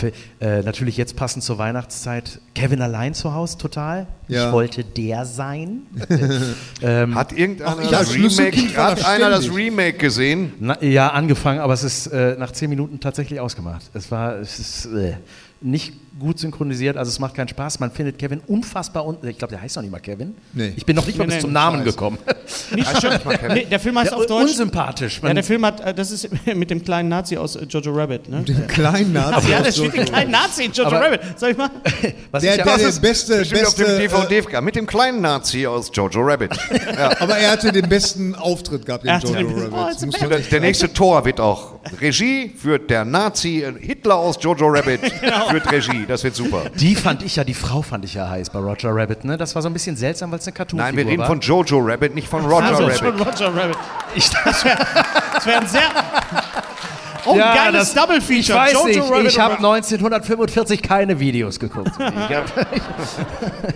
äh, natürlich jetzt passend zur Weihnachtszeit. Kevin allein zu Hause total. Ja. Ich wollte der sein. Hat irgendeiner Ach, ich das Remake, hat da einer das. Remake gesehen? Na, ja, angefangen, aber es ist äh, nach zehn Minuten tatsächlich ausgemacht. Es war es ist, äh, nicht gut synchronisiert, also es macht keinen Spaß. Man findet Kevin unfassbar un Ich glaube, der heißt noch nicht mal Kevin. Nee. Ich bin noch nicht mal Nee, bis nee, zum Namen Scheiße. gekommen. Nicht schön. Nee, der Film heißt Ja, auf Deutsch. unsympathisch. Ja, der Film hat, äh, das ist mit dem kleinen Nazi aus Jojo Rabbit, ne? Den kleinen Nazi. Ja, da aus steht ein Jojo. kleiner Nazi in Jojo Aber- Rabbit. Soll ich mal? was Der, ich ja- der, der ist- beste, Bestimmt auf dem beste äh, DVD mit dem kleinen Nazi aus Jojo Rabbit. aber er hatte den besten Auftritt gehabt in Jojo den Oh, Rabbit. Der, der nächste Tor wird auch Regie führt der Nazi äh, Hitler aus Jojo Rabbit Genau. führt Regie. Das wird super. Die fand ich ja, die Frau fand ich ja heiß bei Roger Rabbit. Ne? Das war so ein bisschen seltsam, weil es eine Cartoon-Figur Nein, wir reden war. von Jojo Rabbit, nicht von Roger Also Rabbit. schon Roger Rabbit. Ich, Das wäre ein sehr. Oh, ein Ja, geiles das- Double Feature. ich weiß Jojo nicht, Rabbit ich habe und- 1945 keine Videos geguckt.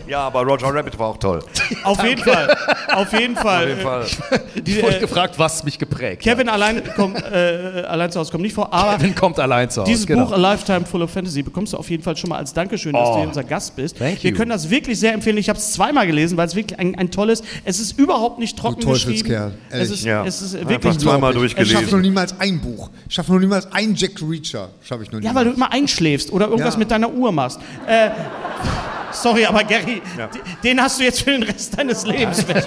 Ja, aber Roger Rabbit war auch toll. Auf jeden Fall. Auf jeden Fall. Auf jeden Fall. Die, Ich wurde äh, gefragt, was mich geprägt Kevin allein, kommt, äh, allein zu Hause kommt nicht vor, aber hat. Kevin kommt allein zu Hause. Dieses genau. Buch A Lifetime Full of Fantasy bekommst du auf jeden Fall schon mal als Dankeschön, dass Oh. du hier unser Gast bist. Thank Wir you. können das wirklich sehr empfehlen. Ich habe es zweimal gelesen, weil es wirklich ein, ein tolles. Es ist überhaupt nicht trocken Teufelskerl, geschrieben. ehrlich. Es ist, Ja. es ist Einfach wirklich zweimal Ich schaffe noch durchgelesen. niemals ein Buch. Ich schaffe noch niemals ein Jack Reacher. Schaffe ich noch Ja, niemals. weil du immer einschläfst oder irgendwas Ja. mit deiner Uhr machst. Äh, sorry, aber Gary, d- den hast du jetzt für den Rest deines Lebens weg.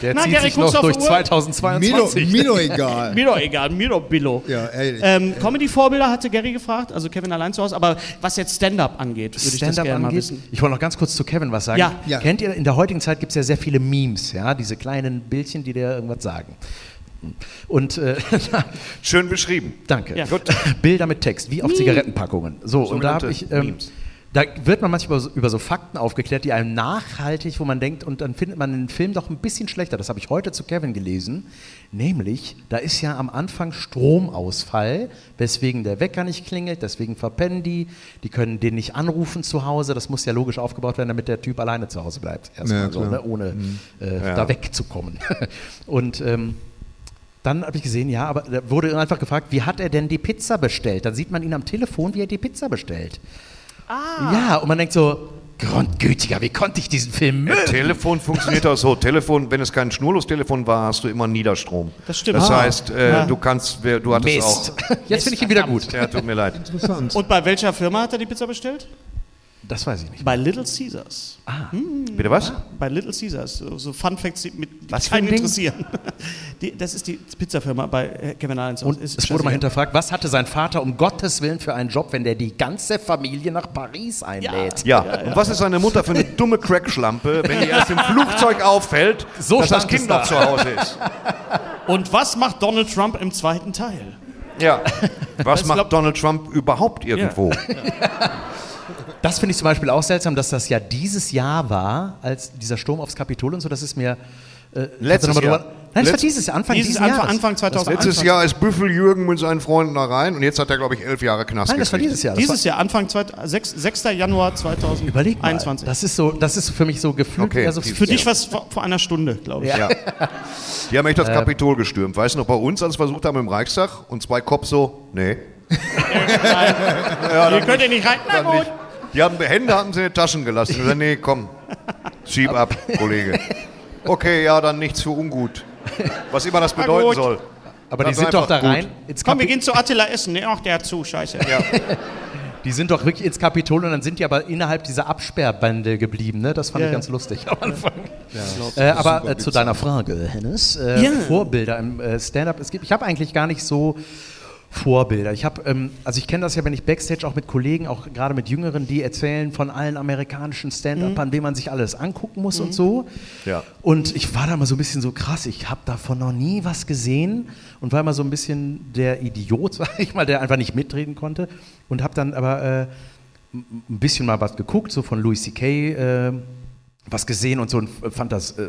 Der Na, zieht Gary, sich noch durch die Uhr? mir, doch, 2022. mir doch egal. Mir doch egal, mir doch Billo. Ja. Ähm, Comedy-Vorbilder hatte Gary gefragt, also Kevin allein zu Hause, aber was jetzt Stand-up angeht, würde ich das gerne mal wissen. Ich wollte noch ganz kurz zu Kevin was sagen. Ja. Ja. Kennt ihr, in der heutigen Zeit gibt es ja sehr viele Memes, ja, diese kleinen Bildchen, die dir irgendwas sagen. Und äh, Schön beschrieben. danke. Ja. Gut. Bilder mit Text, wie auf Zigarettenpackungen. So, und da habe ich. Ähm, da wird man manchmal über so, so Fakten aufgeklärt, die einem nachhaltig, wo man denkt, und dann findet man den Film doch ein bisschen schlechter. Das habe ich heute zu Kevin gelesen. Nämlich, da ist ja am Anfang Stromausfall, weswegen der Wecker nicht klingelt, deswegen verpennen die, die können den nicht anrufen zu Hause. Das muss ja logisch aufgebaut werden, damit der Typ alleine zu Hause bleibt. Erstmal Ja, so, ne, ohne äh, da wegzukommen. und ähm, dann habe ich gesehen, ja, aber da wurde einfach gefragt, wie hat er denn die Pizza bestellt? Dann sieht man ihn am Telefon, wie er die Pizza bestellt. Ah. Ja, und man denkt so, Grundgütiger, wie konnte ich diesen Film mögen? Telefon funktioniert auch so. Telefon, wenn es kein Schnurlostelefon war, hast du immer Niederstrom. Das stimmt. Das Ah. heißt, äh, Ja. du kannst, du hattest Mist. auch. Jetzt finde ich ihn wieder gut. Ja, tut mir leid. Interessant. Und bei welcher Firma hat er die Pizza bestellt? Das weiß ich nicht. Bei Little Caesars. Bitte was? Bei Little Caesars. So, so Fun Facts, die, mit, Was keinen Ding? interessieren. Die, das ist die Pizzafirma bei äh, Kevin Alleins. Und es wurde mal hinterfragt, was hatte sein Vater um Gottes Willen für einen Job, wenn der die ganze Familie nach Paris einlädt? Ja, und was ist seine Mutter für eine dumme Crackschlampe, wenn die erst im Flugzeug auffällt, So dass das Kind da. noch zu Hause ist? Und was macht Donald Trump im zweiten Teil? Ja. Was macht glaub- Donald Trump überhaupt irgendwo? Das finde ich zum Beispiel auch seltsam, dass das ja dieses Jahr war, als dieser Sturm aufs Kapitol und so, das ist mir... Äh, Letztes Jahr. drüber- Nein, das war Letz- dieses Jahr, Anfang Dieses dieses Anfang, Jahres. Anfang 2021. Letztes Jahr ist Büffel Jürgen mit seinen Freunden da rein und jetzt hat er, glaube ich, elf Jahre Knast Nein, das war gekriegt. dieses Jahr. Das Dieses Jahr, Anfang 2, 6, 6. Januar 2021. Überleg mal, das ist, so, das ist für mich so gefühlt Okay. eher so Für dich was vor, vor einer Stunde, glaube ich. Ja. Ja. Die haben echt das Kapitol gestürmt. Weißt du noch, bei uns, als wir versucht haben im Reichstag und zwei Cops so, nee. Ihr könnt ihr nicht rein. Na gut. nicht. Die haben, Hände hatten sie in den Taschen gelassen. Ich gesagt, nee, komm, schieb ab, Kollege. Okay, ja, dann nichts für ungut. Was immer das bedeuten soll. Aber die sind doch da gut. rein ins Komm, wir gehen zu Attila essen. Nee, ach, der hat zu, scheiße. Die sind doch wirklich ins Kapitol und dann sind die aber innerhalb dieser Absperrbande geblieben. Ne? Das fand Ja, ich ja. ganz lustig am Anfang. Äh, aber äh, zu deiner Frage, Hennes. Äh, Ja. Vorbilder im äh, Stand-up. Es gibt, ich habe eigentlich gar nicht so Vorbilder. Ich habe, ähm, also ich kenne das ja, wenn ich Backstage auch mit Kollegen, auch gerade mit Jüngeren, die erzählen von allen amerikanischen Stand-Upern, denen man sich alles angucken muss und so. Ja. Und ich war da mal so ein bisschen so krass, ich habe davon noch nie was gesehen und war immer so ein bisschen der Idiot, sag ich mal, der einfach nicht mitreden konnte. Und habe dann aber äh, ein bisschen mal was geguckt, so von Louis C.K. Äh, was gesehen und so und fand das äh,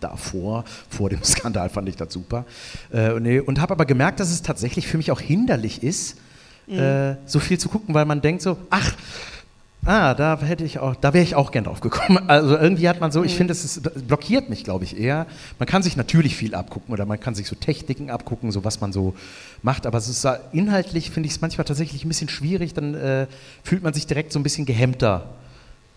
davor, vor dem Skandal fand ich das super. Äh, und nee, und habe aber gemerkt, dass es tatsächlich für mich auch hinderlich ist, äh, so viel zu gucken, weil man denkt so, ach, Ah, da hätte ich auch, da wäre ich auch gern drauf gekommen. Also irgendwie hat man so, ich finde, es blockiert mich, glaube ich, eher. Man kann sich natürlich viel abgucken oder man kann sich so Techniken abgucken, so was man so macht, aber es ist da- inhaltlich finde ich es manchmal tatsächlich ein bisschen schwierig, dann äh, fühlt man sich direkt so ein bisschen gehemmter.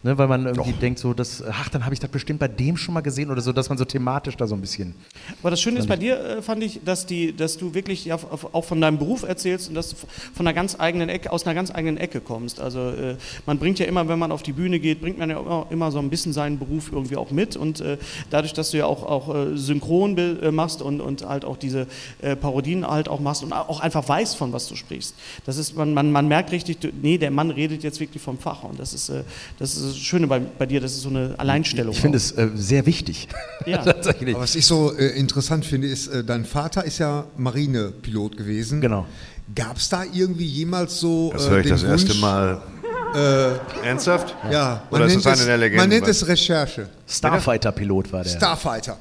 Ne, weil man irgendwie denkt, so, das, ach, dann habe ich das bestimmt bei dem schon mal gesehen oder so, dass man so thematisch da so ein bisschen. Aber das Schöne ist bei dir, äh, fand ich, dass, die, dass du wirklich ja, auch von deinem Beruf erzählst und dass du von einer ganz eigenen Ecke, aus einer ganz eigenen Ecke kommst. Also äh, man bringt ja immer, wenn man auf die Bühne geht, bringt man ja immer, immer so ein bisschen seinen Beruf irgendwie auch mit. Und äh, dadurch, dass du ja auch, auch äh, synchron äh, machst und, und halt auch diese äh, Parodien halt auch machst und auch einfach weißt, von was du sprichst. Das ist, man, man, man merkt richtig, du, nee, der Mann redet jetzt wirklich vom Fach. Und das ist, äh, das ist das Schöne bei, bei dir, das ist so eine Alleinstellung. Ich finde es äh, sehr wichtig. Ja. Tatsächlich. Aber was ich so äh, interessant finde, ist, äh, dein Vater ist ja Marinepilot gewesen. Genau. Gab es da irgendwie jemals so Das äh, höre ich den das erste Wunsch, Mal. Ernsthaft? Ja, Oder ist das eine der Legenden? Man nennt es Recherche. Starfighter-Pilot war der. Starfighter.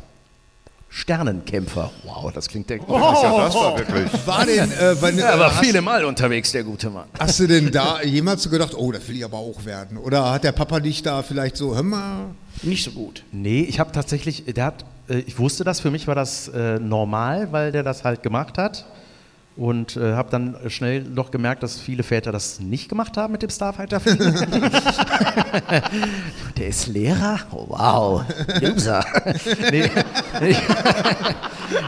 Sternenkämpfer. Wow, das klingt der. Ja, das war wirklich. War denn, äh, wann, Er war viele Mal unterwegs, der gute Mann. hast du denn da jemals so gedacht, oh, das will ich aber auch werden? Oder hat der Papa dich da vielleicht so, hör mal, nicht so gut. Nee, ich habe tatsächlich, der hat, äh, ich wusste das, für mich war das äh, normal, weil der das halt gemacht hat. Und äh, habe dann schnell noch gemerkt, dass viele Väter das nicht gemacht haben mit dem Starfighter. der ist Lehrer? Oh, wow, Loser. nee, nee,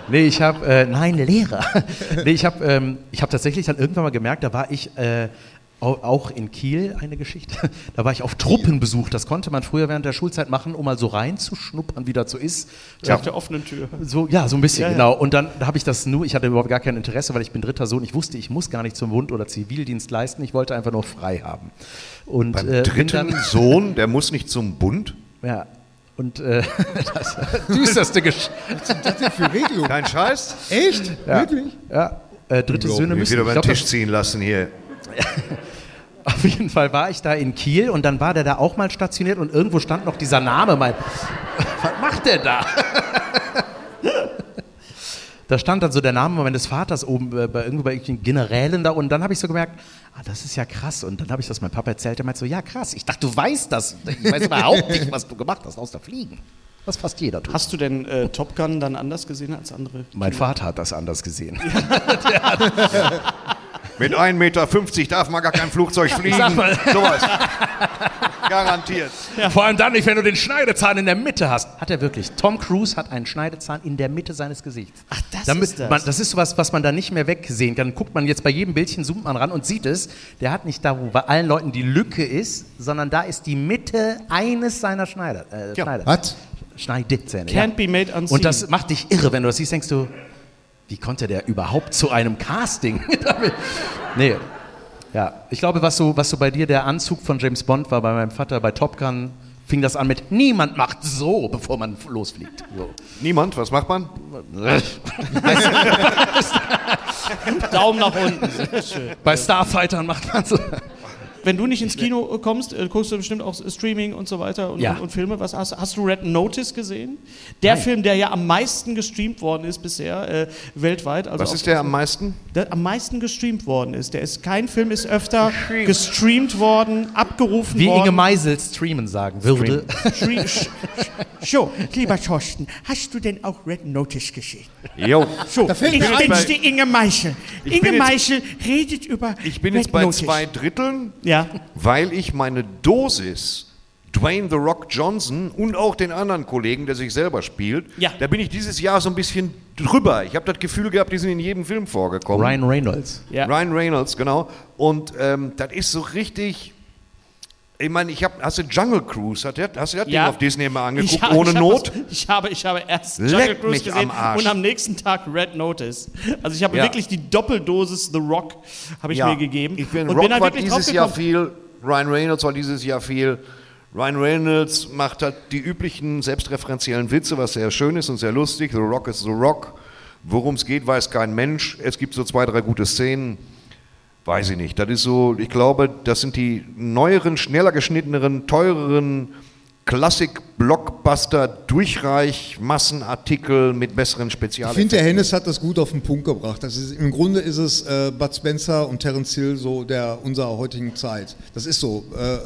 nee, ich habe, äh, nein, Lehrer. nee, ich habe ähm, ich hab tatsächlich dann irgendwann mal gemerkt, da war ich äh, auch in Kiel eine Geschichte. Da war ich auf Truppenbesuch. Das konnte man früher während der Schulzeit machen, um mal so reinzuschnuppern, wie das so ist. Nach der offenen Tür. So, ja, so ein bisschen, Ja, ja. genau. Und dann habe ich das nur, ich hatte überhaupt gar kein Interesse, weil ich bin dritter Sohn. Ich wusste, ich muss gar nicht zum Bund oder Zivildienst leisten. Ich wollte einfach nur frei haben. Und Beim äh, dritten dann, Sohn, der muss nicht zum Bund? ja, und äh, das düsterste Gesch was denn für Regelung? Kein Scheiß? Echt? ja, Wirklich? Ja, äh, dritte Söhne müssen. wieder über den glaub, Tisch ziehen lassen hier. Auf jeden Fall war ich da in Kiel und dann war der da auch mal stationiert und irgendwo stand noch dieser Name. Mein, was macht der da? Da stand dann so der Name meines Vaters oben äh, bei irgendwo bei irgendwelchen Generälen da und dann habe ich so gemerkt, ah, das ist ja krass. Und dann habe ich das meinem Papa erzählt, der meinte so, ja krass, ich dachte, du weißt das. Ich weiß überhaupt nicht, was du gemacht hast, außer fliegen. Was fast jeder tut. Hast du denn äh, Top Gun dann anders gesehen als andere? mein Vater hat das anders gesehen. Mit 1,50 Meter darf man gar kein Flugzeug fliegen. Sag mal. Sowas. Garantiert. Vor allem dann nicht, wenn du den Schneidezahn in der Mitte hast. Hat er wirklich. Tom Cruise hat einen Schneidezahn in der Mitte seines Gesichts. Ach, das Damit, ist das. Man, das ist sowas, was man da nicht mehr wegsehen kann. Guckt man jetzt bei jedem Bildchen, zoomt man ran und sieht es. Der hat nicht da, wo bei allen Leuten die Lücke ist, sondern da ist die Mitte eines seiner Schneider. Äh, Schneider. Was? Schneidezähne. Can't be made unseen. Und das macht dich irre, wenn du das siehst, denkst du, wie konnte der überhaupt zu einem Casting? damit- nee. Ja, ich glaube, was so, was so bei dir der Anzug von James Bond war, bei meinem Vater bei Top Gun, fing das an mit niemand macht so, bevor man losfliegt. So. Niemand, was macht man? Daumen nach unten. Bei Starfightern macht man so. Wenn du nicht ins Kino kommst, äh, guckst du bestimmt auch Streaming und so weiter und, Ja. und, und Filme. Was hast, hast du Red Notice gesehen? Der Film, der ja am meisten gestreamt worden ist bisher äh, weltweit. Also Was ist der am meisten? der am meisten gestreamt worden ist. Der ist kein Film ist öfter gestreamt worden, abgerufen Wie worden. Inge Meisel streamen sagen würde. Stre- sch- So, lieber Thorsten, hast du denn auch Red Notice gesehen? Jo. So, Da ich bin's, die Inge Meichel. Ich Inge Meichel redet über Ich bin Red jetzt bei Notice. zwei Dritteln, Ja, weil ich meine Dosis Dwayne The Rock Johnson und auch den anderen Kollegen, der sich selber spielt, Ja. da bin ich dieses Jahr so ein bisschen drüber. Ich habe das Gefühl gehabt, die sind in jedem Film vorgekommen. Ryan Reynolds. ja. Ryan Reynolds, genau. Und ähm, das ist so richtig. Ich meine, ich habe, hast du Jungle Cruise, hast du, hast du das Ding Ja. auf Disney mal angeguckt, habe- ohne ich Not? das- Ich habe, ich habe erst Leck Jungle Cruise gesehen am und am nächsten Tag Red Notice. Also ich habe Ja. wirklich die Doppeldosis The Rock habe ich mir gegeben Ich bin, und Rock bin da war dieses Jahr viel, Ryan Reynolds war dieses Jahr viel. Ryan Reynolds macht halt die üblichen selbstreferenziellen Witze, was sehr schön ist und sehr lustig. The Rock ist The Rock. Worum es geht, weiß kein Mensch. Es gibt so zwei, drei gute Szenen. Weiß ich nicht. Das ist so, ich glaube, das sind die neueren, schneller geschnitteneren, teureren Klassik-Blockbuster, Durchreich, Massenartikel mit besseren Ich Spezialeffekten. finde, der Hennes hat das gut auf den Punkt gebracht. Das ist, Im Grunde ist es äh, Bud Spencer und Terence Hill so der unserer heutigen Zeit. Das ist so. Äh, äh,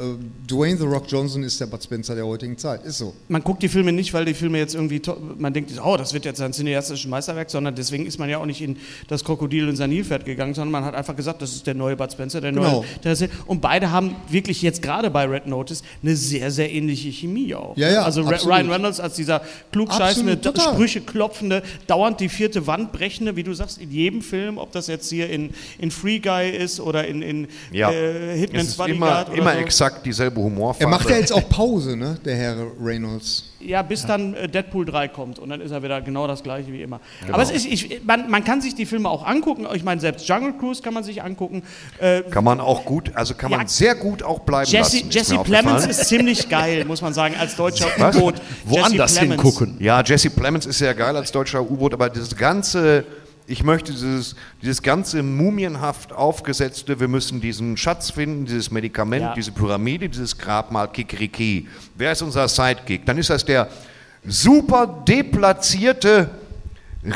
Dwayne The Rock Johnson ist der Bud Spencer der heutigen Zeit. Ist so. Man guckt die Filme nicht, weil die Filme jetzt irgendwie, man denkt, oh, das wird jetzt ein cineastisches Meisterwerk, sondern deswegen ist man ja auch nicht in das Krokodil in sein Nilpferd gegangen, sondern man hat einfach gesagt, das ist der neue Bud Spencer, der Genau. neue. Der ist, und beide haben wirklich jetzt gerade bei Red Notice eine sehr, sehr ähnliche Chemie auch. Ja, ja, also absolut. Ryan Reynolds als dieser klugscheißende. Sprüche klopfende, dauernd die vierte Wand brechende, wie du sagst, in jedem Film, ob das jetzt hier in, in Free Guy ist oder in, in Ja. äh, Hitman's ist immer, Bodyguard oder immer so. exakt dieselbe Humorfarbe. Er macht ja jetzt auch Pause, ne? Der Herr Reynolds. Ja, bis dann äh, Deadpool 3 kommt und dann ist er wieder genau das gleiche wie immer. Genau. Aber es ist, ich, man, man kann sich die Filme auch angucken. Ich meine, selbst Jungle Cruise kann man sich angucken. Äh, Kann man auch gut, also kann man Ja. sehr gut auch bleiben Jesse, lassen. ist Jesse Plemons ist ziemlich geil, muss man sagen, als deutscher? U-Boot. Woanders hingucken. Ja, Jesse Plemons ist sehr geil als deutscher U-Boot, aber dieses ganze, ich möchte dieses, dieses ganze mumienhaft aufgesetzte, wir müssen diesen Schatz finden, dieses Medikament, Ja. diese Pyramide, dieses Grabmal Kikeriki. Wer ist unser Sidekick? Dann ist das der super deplatzierte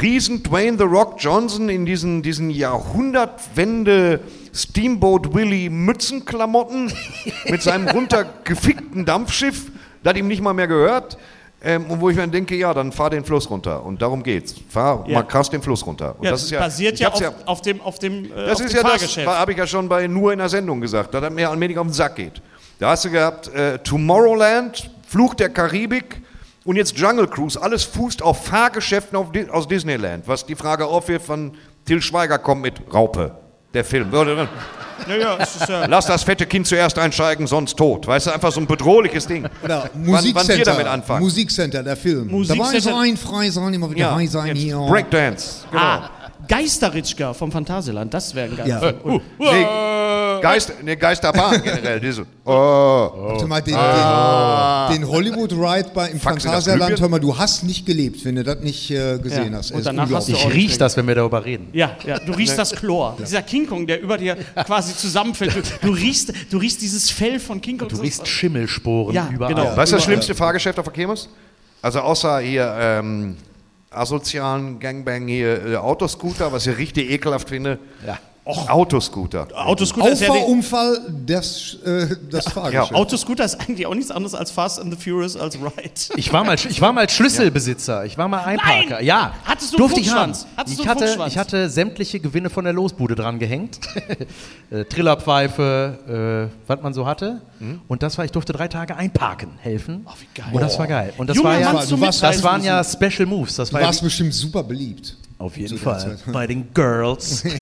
Riesen Dwayne The Rock Johnson in diesen, diesen Jahrhundertwende Steamboat Willie Mützenklamotten mit seinem runtergefickten Dampfschiff, das ihm nicht mal mehr gehört. Ähm, und wo ich mir dann denke, ja, dann fahr den Fluss runter. Und darum geht's. Fahr Ja. mal krass den Fluss runter. Und Ja, das, basiert ich ja auf, auf dem, auf dem, äh, das auf ist dem ja das, Fahrgeschäft. habe ich ja schon bei nur in der Sendung gesagt, dass das mir allmählich auf den Sack geht. Da hast du gehabt äh, Tomorrowland, Fluch der Karibik und jetzt Jungle Cruise. Alles fußt auf Fahrgeschäften auf, Di- aus Disneyland. Was die Frage aufwirft, von Till Schweiger kommt mit Raupe. Der Film. Würde- ja, ja, es ist, ja, Lass das fette Kind zuerst einsteigen, sonst tot. Weißt du, einfach so ein bedrohliches Ding. Oder wann, wann wir Musikcenter. damit anfangen. Musikcenter, der Film. Musikcenter. Dabei sein, frei sein, immer wieder Ja, high sein jetzt hier. Breakdance. Genau. ah, Geisterritschka vom Phantasialand, das wäre ein geiler Ja. Film. Und, Nee, Geist, nee, Geisterbahn generell. Diese, oh. Warte mal, den, den, den Hollywood-Ride bei- im Faxen Phantasialand, hör mal, du hast nicht gelebt, wenn du das nicht äh, gesehen Ja, hast. und danach hast du. Ich riech das, wenn wir darüber reden. Ja, ja, du riechst das Chlor. Dieser King Kong, der über dir quasi zusammenfällt. Du, du, riechst, du riechst dieses Fell von King Kong. Du riechst Schimmelsporen Ja, überall. genau. Was ist das Überall. schlimmste Fahrgeschäft auf der Kirmes? Also außer hier ähm, asozialen Gangbang hier äh, Autoscooter, was ich richtig ekelhaft finde. Ja. Autoscooter. Autoscooter ist ja Auffahrunfall des, äh, das Fahrgeschäft. Autoscooter ist eigentlich auch nichts anderes als Fast and the Furious als Ride. Ich war mal, ich war mal Schlüsselbesitzer. Ich war mal Einparker. Nein! Ja. Hattest du einen durfte ich haben. Hattest du ich hatte, ich hatte sämtliche Gewinne von der Losbude dran gehängt. äh, Trillerpfeife, äh, was man so hatte. Und das war, ich durfte drei Tage einparken helfen. Ach, wie geil. Und das war geil. Und das war ja, du warst- das waren ja Special Moves. Das Du war ja warst bestimmt super beliebt. auf jeden Fall Zeit. bei den Girls.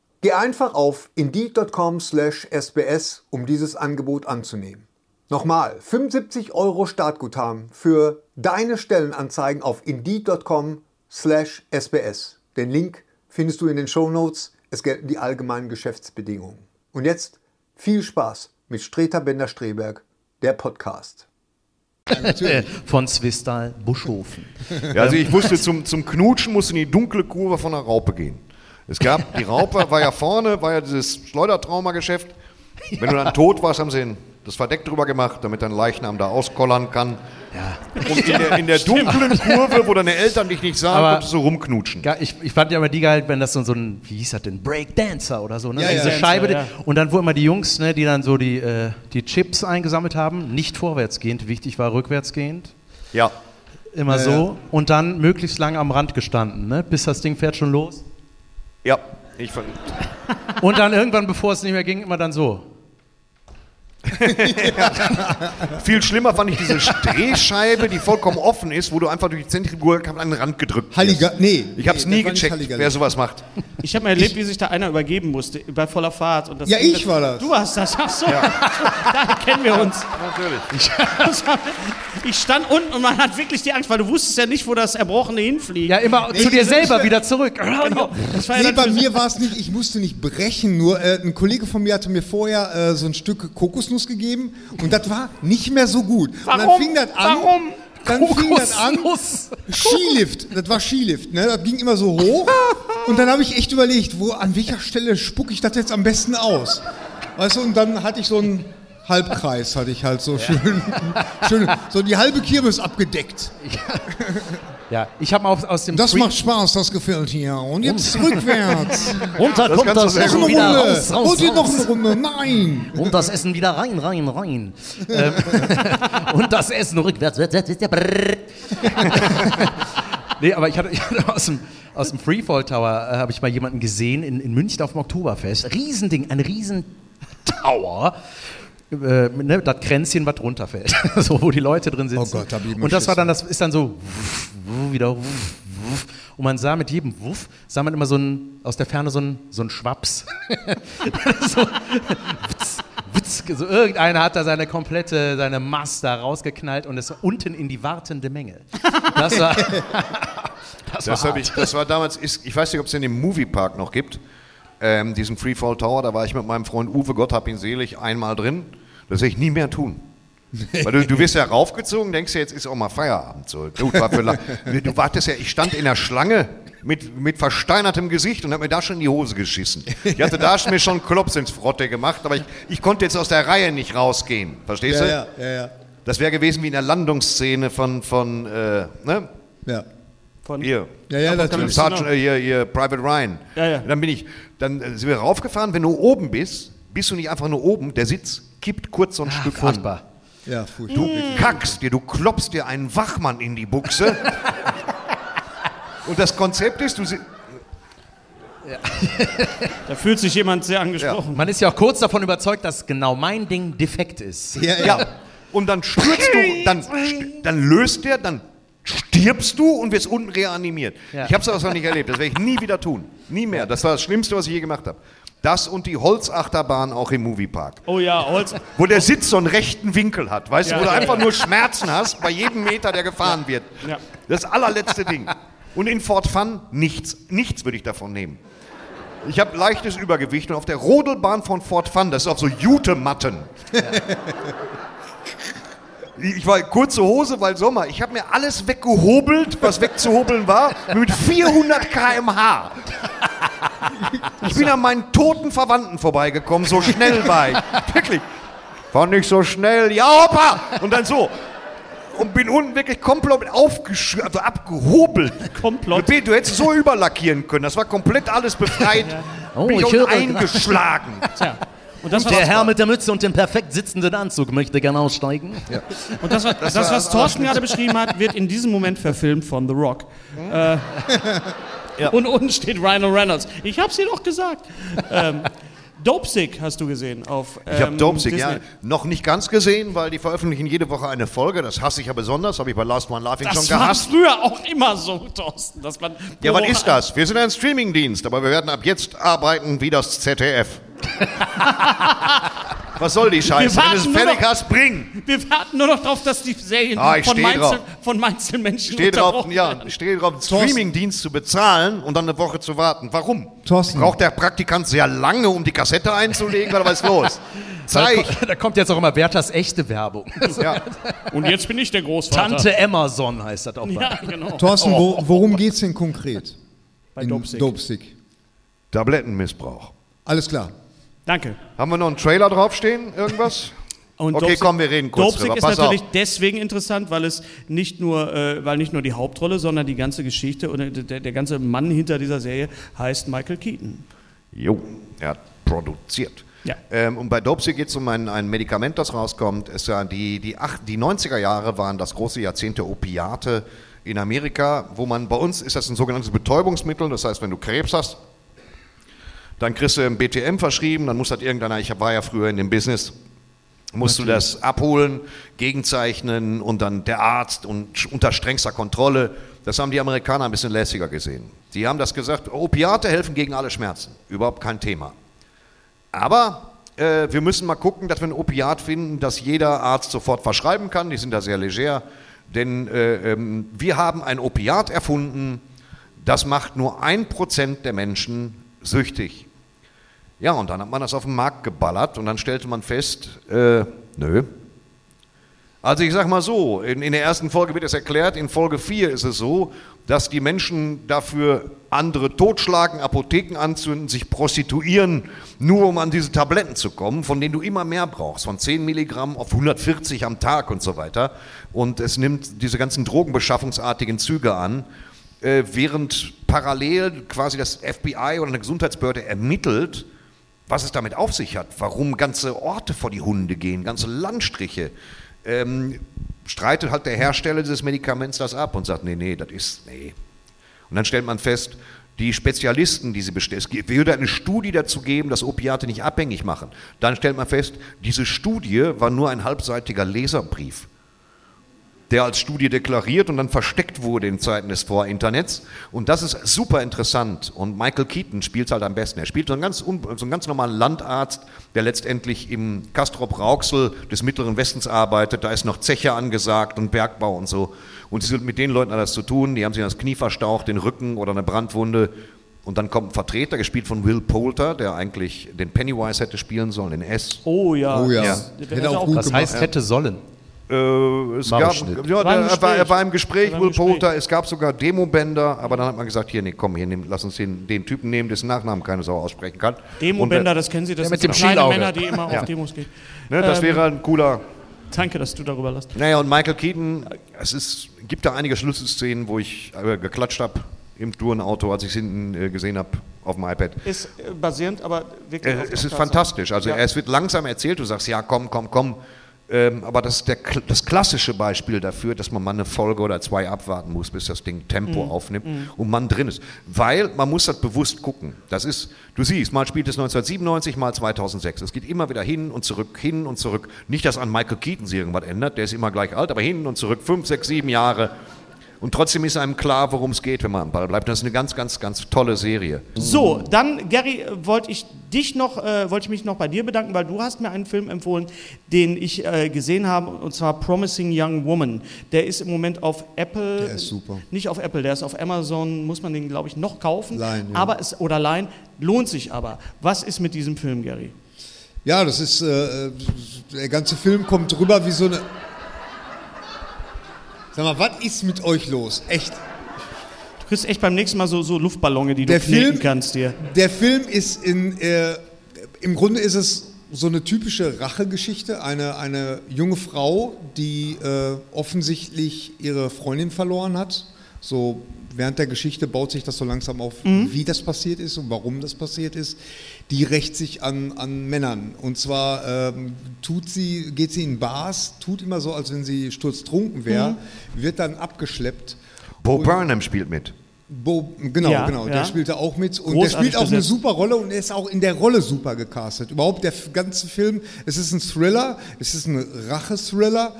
Geh einfach auf indeed.com/sbs, um dieses Angebot anzunehmen. Nochmal, 75 Euro Startguthaben für deine Stellenanzeigen auf indeed.com/sbs. Den Link findest du in den Shownotes. Es gelten die allgemeinen Geschäftsbedingungen. Und jetzt viel Spaß mit Streter Bender-Streberg, der Podcast. Von Zwistal Buschhofen. Ja, also ich wusste, zum, zum Knutschen musst du in die dunkle Kurve von der Raupe gehen. Es gab, die Raupe war ja vorne, war ja dieses Schleudertraumageschäft. Wenn du dann tot warst, haben sie das Verdeck drüber gemacht, damit dein Leichnam da auskollern kann. Und in der, in der dunklen Kurve, wo deine Eltern dich nicht sahen, Aber- konntest du rumknutschen. Ich, ich fand ja immer die geil, wenn das so, so ein, wie hieß das denn, Breakdancer oder so, ne? Ja, Diese ja. Scheibe. ja. Und dann, wo immer die Jungs, ne, die dann so die, äh, die Chips eingesammelt haben, nicht vorwärtsgehend, wichtig war rückwärtsgehend, Ja. immer Ja, so. Und dann möglichst lang am Rand gestanden, ne? bis das Ding fährt schon los. Ja. Ich fand, Und dann irgendwann, bevor es nicht mehr ging, immer dann so. viel schlimmer fand ich diese Drehscheibe, die vollkommen offen ist, wo du einfach durch die Zentrifugalkraft an den Rand gedrückt wirst. Halliga nee. Ich habe es nee, nie gecheckt, wer sowas macht. Ich habe mal erlebt, wie sich da einer übergeben musste bei voller Fahrt. Und das Ja, ich war das. Du warst das, ach so. Daher kennen wir uns. Natürlich. Das war- Ich stand unten und man hat wirklich die Angst, weil du wusstest ja nicht, wo das Erbrochene hinfliegt. Ja, immer zu dir selber wieder zurück. genau. Das war ja Nee, bei mir war es nicht, ich musste nicht brechen, nur äh, ein Kollege von mir hatte mir vorher äh, so ein Stück Kokosnuss gegeben und das war nicht mehr so gut. Und dann Warum? fing das an. Warum? Dann fing das an. Skilift, das war Skilift, ne? Das ging immer so hoch und dann habe ich echt überlegt, wo an welcher Stelle spucke ich das jetzt am besten aus? Weißt du, und dann hatte ich so einen Halbkreis, hatte ich halt so schön, schön so die halbe Kirmes abgedeckt. Ja, ich habe mal aus, aus dem Das Free- macht Spaß, das gefällt hier. Und jetzt rückwärts. runter Das kommt das Essen Noch eine wieder Runde. raus, raus, und hier noch raus. eine Runde. Nein. Und das Essen wieder rein, rein, rein. ähm, und das Essen rückwärts. Nee, aber ich hatte, ich hatte aus dem, aus dem Freefall Tower äh, habe ich mal jemanden gesehen in, in München auf dem Oktoberfest. Riesending, ein Riesentower. Äh, ne, das Kränzchen, was runterfällt. so, wo die Leute drin sitzen. Oh Gott, hab ich immer Und das war dann, das ist dann so wuff, wuff, wieder wuff, wuff. Und man sah mit jedem Wuff, sah man immer so ein, aus der Ferne so ein, so ein Schwaps. so, witz, witz, so irgendeiner hat da seine komplette, seine Mast da rausgeknallt und es war unten in die wartende Menge. Das war, das war Das, hart. ich, das war damals, ist, ich weiß nicht, ob es den im Moviepark noch gibt, ähm, diesen Freefall Tower, da war ich mit meinem Freund Uwe, Gott hab ihn selig, einmal drin. Das werde ich nie mehr tun. Weil du, du wirst ja raufgezogen, denkst ja, jetzt ist auch mal Feierabend. So. Du, war für, la- du wartest ja, ich stand in der Schlange mit, mit versteinertem Gesicht und habe mir da schon in die Hose geschissen. Ich hatte da mir schon Klops ins Frotte gemacht, aber ich, ich konnte jetzt aus der Reihe nicht rausgehen. Verstehst Ja, du? ja, ja, ja. Das wäre gewesen wie in der Landungsszene von, von äh, ne? ja. Von, Hier. Ja, ja, natürlich. Sergeant, äh, hier, hier, Private Ryan. Ja, ja. Dann bin ich, dann äh, sind wir raufgefahren. Wenn du oben bist, bist du nicht einfach nur oben. Der Sitz kippt kurz so ein Stück furchtbar. an. Ja, furchtbar. Du kackst dir, du klopfst dir einen Wachmann in die Buchse. Und das Konzept ist, du si- Da fühlt sich jemand sehr angesprochen. Man ist ja auch kurz davon überzeugt, dass genau mein Ding defekt ist. Ja, ja. ja, und dann stürzt du, dann, dann löst der, dann stirbst du und wirst unten reanimiert. Ja. Ich habe sowas noch nicht erlebt, das werde ich nie wieder tun. Nie mehr. Das war das Schlimmste, was ich je gemacht habe. Das und die Holzachterbahn auch im Moviepark. Oh ja, Holz. Wo der Sitz so einen rechten Winkel hat, weißt Ja. du, wo du einfach nur Schmerzen hast bei jedem Meter, der gefahren wird. Ja. Das allerletzte Ding. Und in Fort Fun nichts. Nichts würde ich davon nehmen. Ich habe leichtes Übergewicht und auf der Rodelbahn von Fort Fun, das ist auf so Jutematten. Ich war kurze Hose, weil Sommer. Ich habe mir alles weggehobelt, was wegzuhobeln war, mit 400 km/h. Ich bin an meinen toten Verwandten vorbeigekommen, so schnell war ich. Wirklich. War nicht so schnell, ja, Opa! Und dann so. Und bin unten wirklich komplett aufgeschürt, also abgehobelt. Komplott. Du, du hättest so überlackieren können, das war komplett alles befreit. Oh, bin ich höre- eingeschlagen. Tja. Und das, Der Herr mit der Mütze und dem perfekt sitzenden Anzug möchte gerne aussteigen. und das, was, das, was Thorsten gerade beschrieben hat, wird in diesem Moment verfilmt von The Rock. Äh, Und unten steht Ryan Reynolds. Ich hab's dir doch gesagt. Ähm, Dopesick hast du gesehen auf ähm, Ich habe Dopesick, ja, noch nicht ganz gesehen, weil die veröffentlichen jede Woche eine Folge. Das hasse ich ja besonders, habe ich bei Last One Laughing schon Das war gehasst. früher auch immer so, Thorsten. Dass man Ja, was ist das? Wir sind ein Streamingdienst, aber wir werden ab jetzt arbeiten wie das ZDF. was soll die Scheiße? Wir Wenn du es warten nur fertig noch- hast, bring. Wir warten nur noch darauf, dass die Serien Ah, ich von, steh Mainzel, von Einzelmenschen Steht drauf, ja, werden. steht drauf, einen Streamingdienst zu bezahlen und dann eine Woche zu warten. Warum? Thorsten. Braucht der Praktikant sehr lange, um die Kassette einzulegen oder was ist los? Zeig. Da kommt jetzt auch immer Werthers echte Werbung. Ja. Und jetzt bin ich der Großvater. Tante Amazon heißt das auch mal. Ja, genau. Thorsten, wo, worum geht es denn konkret? Bei in Dopesick. Dopesick. Tablettenmissbrauch. Alles klar. Danke. Haben wir noch einen Trailer draufstehen? Irgendwas? Und Okay, komm, wir reden kurz Dopesick drüber. ist Pass natürlich auf. deswegen interessant, weil es nicht nur, äh, weil nicht nur die Hauptrolle, sondern die ganze Geschichte und der, der ganze Mann hinter dieser Serie heißt Michael Keaton. Jo, er hat produziert. Ja. Ähm, und bei Dopsy geht es um ein, ein Medikament, das rauskommt. Ist ja die, die, acht, die 90er Jahre waren das große Jahrzehnt der Opiate in Amerika, wo man, bei uns ist das ein sogenanntes Betäubungsmittel, das heißt, wenn du Krebs hast, dann kriegst du ein BTM verschrieben, dann muss das irgendeiner, ich war ja früher in dem Business, musst du das abholen, gegenzeichnen und dann der Arzt und unter strengster Kontrolle. Das haben die Amerikaner ein bisschen lässiger gesehen. Die haben das gesagt, Opiate helfen gegen alle Schmerzen, überhaupt kein Thema. Aber äh, wir müssen mal gucken, dass wir ein Opiat finden, das jeder Arzt sofort verschreiben kann. Die sind da sehr leger, denn äh, ähm, wir haben ein Opiat erfunden, das macht nur ein Prozent der Menschen süchtig. Ja, und dann hat man das auf den Markt geballert und dann stellte man fest, äh, nö. Also ich sag mal so, in, in der ersten Folge wird es erklärt, in Folge 4 ist es so, dass die Menschen dafür andere totschlagen, Apotheken anzünden, sich prostituieren, nur um an diese Tabletten zu kommen, von denen du immer mehr brauchst, von 10 Milligramm auf 140 am Tag und so weiter. Und es nimmt diese ganzen drogenbeschaffungsartigen Züge an, äh, während parallel quasi das FBI oder eine Gesundheitsbehörde ermittelt, was es damit auf sich hat, warum ganze Orte vor die Hunde gehen, ganze Landstriche. Ähm, streitet halt der Hersteller dieses Medikaments das ab und sagt, nee, nee, das ist, nee. Und dann stellt man fest, die Spezialisten, die sie bestellen, es würde eine Studie dazu geben, dass Opiate nicht abhängig machen. Dann stellt man fest, diese Studie war nur ein halbseitiger Leserbrief der als Studie deklariert und dann versteckt wurde in Zeiten des Vor-Internets. Und das ist super interessant. Und Michael Keaton spielt es halt am besten. Er spielt so einen ganz, so einen ganz normalen Landarzt, der letztendlich im Castrop Rauxel des Mittleren Westens arbeitet. Da ist noch Zeche angesagt und Bergbau und so. Und sie sind mit den Leuten alles zu tun. Die haben sich das Knie verstaucht, den Rücken oder eine Brandwunde. Und dann kommt ein Vertreter, gespielt von Will Poulter, der eigentlich den Pennywise hätte spielen sollen, in S. Oh ja. Oh ja. Das- Hätte hätte auch auch gut Das gemacht. heißt, hätte sollen. Äh, es gab, ja, War im der, er, war, er Gespräch. war im Gespräch, Will Gespräch. Poulter, es gab sogar Demobänder, aber dann hat man gesagt, hier, nee, komm, hier, nimm, lass uns den, den Typen nehmen, dessen Nachnamen keine Sau aussprechen kann. Demobänder, Und, das kennen Sie, das mit sind dem kleine Schielauge. Männer, die immer Ja. auf Demos gehen. äh, ne, das Ähm, wäre ein cooler, Danke, dass du darüber lässt. naja, und Michael Keaton, es ist, gibt da einige Schlüsselszenen, wo ich äh, geklatscht habe im Tourenauto, als ich es hinten äh, gesehen habe auf dem iPad. Ist äh, basierend, aber wirklich. Äh, es ist fantastisch. Also Ja. es wird langsam erzählt. Du sagst, ja, komm, komm, komm. Ähm, aber das ist der, das klassische Beispiel dafür, dass man mal eine Folge oder zwei abwarten muss, bis das Ding Tempo aufnimmt und man drin ist. Weil man muss das bewusst gucken. Das ist, du siehst, mal spielt es 1997, mal 2006. Es geht immer wieder hin und zurück, hin und zurück. Nicht, dass an Michael Keaton sich irgendwas ändert, der ist immer gleich alt, aber hin und zurück, fünf, sechs, sieben Jahre. Und trotzdem ist einem klar, worum es geht, wenn man am Ball bleibt. Das ist eine ganz, ganz, ganz tolle Serie. So, dann, Gary, äh, wollte ich dich noch, äh, wollte ich mich noch bei dir bedanken, weil du hast mir einen Film empfohlen, den ich äh, gesehen habe, und zwar Promising Young Woman. Der ist im Moment auf Apple. Der ist super. Nicht auf Apple, der ist auf Amazon, muss man den, glaube ich, noch kaufen. Leihen, ja. aber es, oder leihen, lohnt sich aber. Was ist mit diesem Film, Gary? Ja, das ist, äh, der ganze Film kommt rüber wie so eine. Sag mal, was ist mit euch los? Echt. Du kriegst echt beim nächsten Mal so, so Luftballone, die du kneten Film- kannst dir. Der Film ist in, äh, im Grunde ist es so eine typische Rachegeschichte. Eine, eine junge Frau, die äh, offensichtlich ihre Freundin verloren hat. So während der Geschichte baut sich das so langsam auf, wie das passiert ist und warum das passiert ist. Die rächt sich an, an Männern. Und zwar ähm, tut sie, geht sie in Bars, tut immer so, als wenn sie sturztrunken wäre, wird dann abgeschleppt. Bo Burnham spielt mit. Bo, genau, Ja, genau, ja. der spielt da auch mit und Großartig der spielt auch eine super Rolle und er ist auch in der Rolle super gecastet. Überhaupt der ganze Film, es ist ein Thriller, es ist ein Rache-Thriller,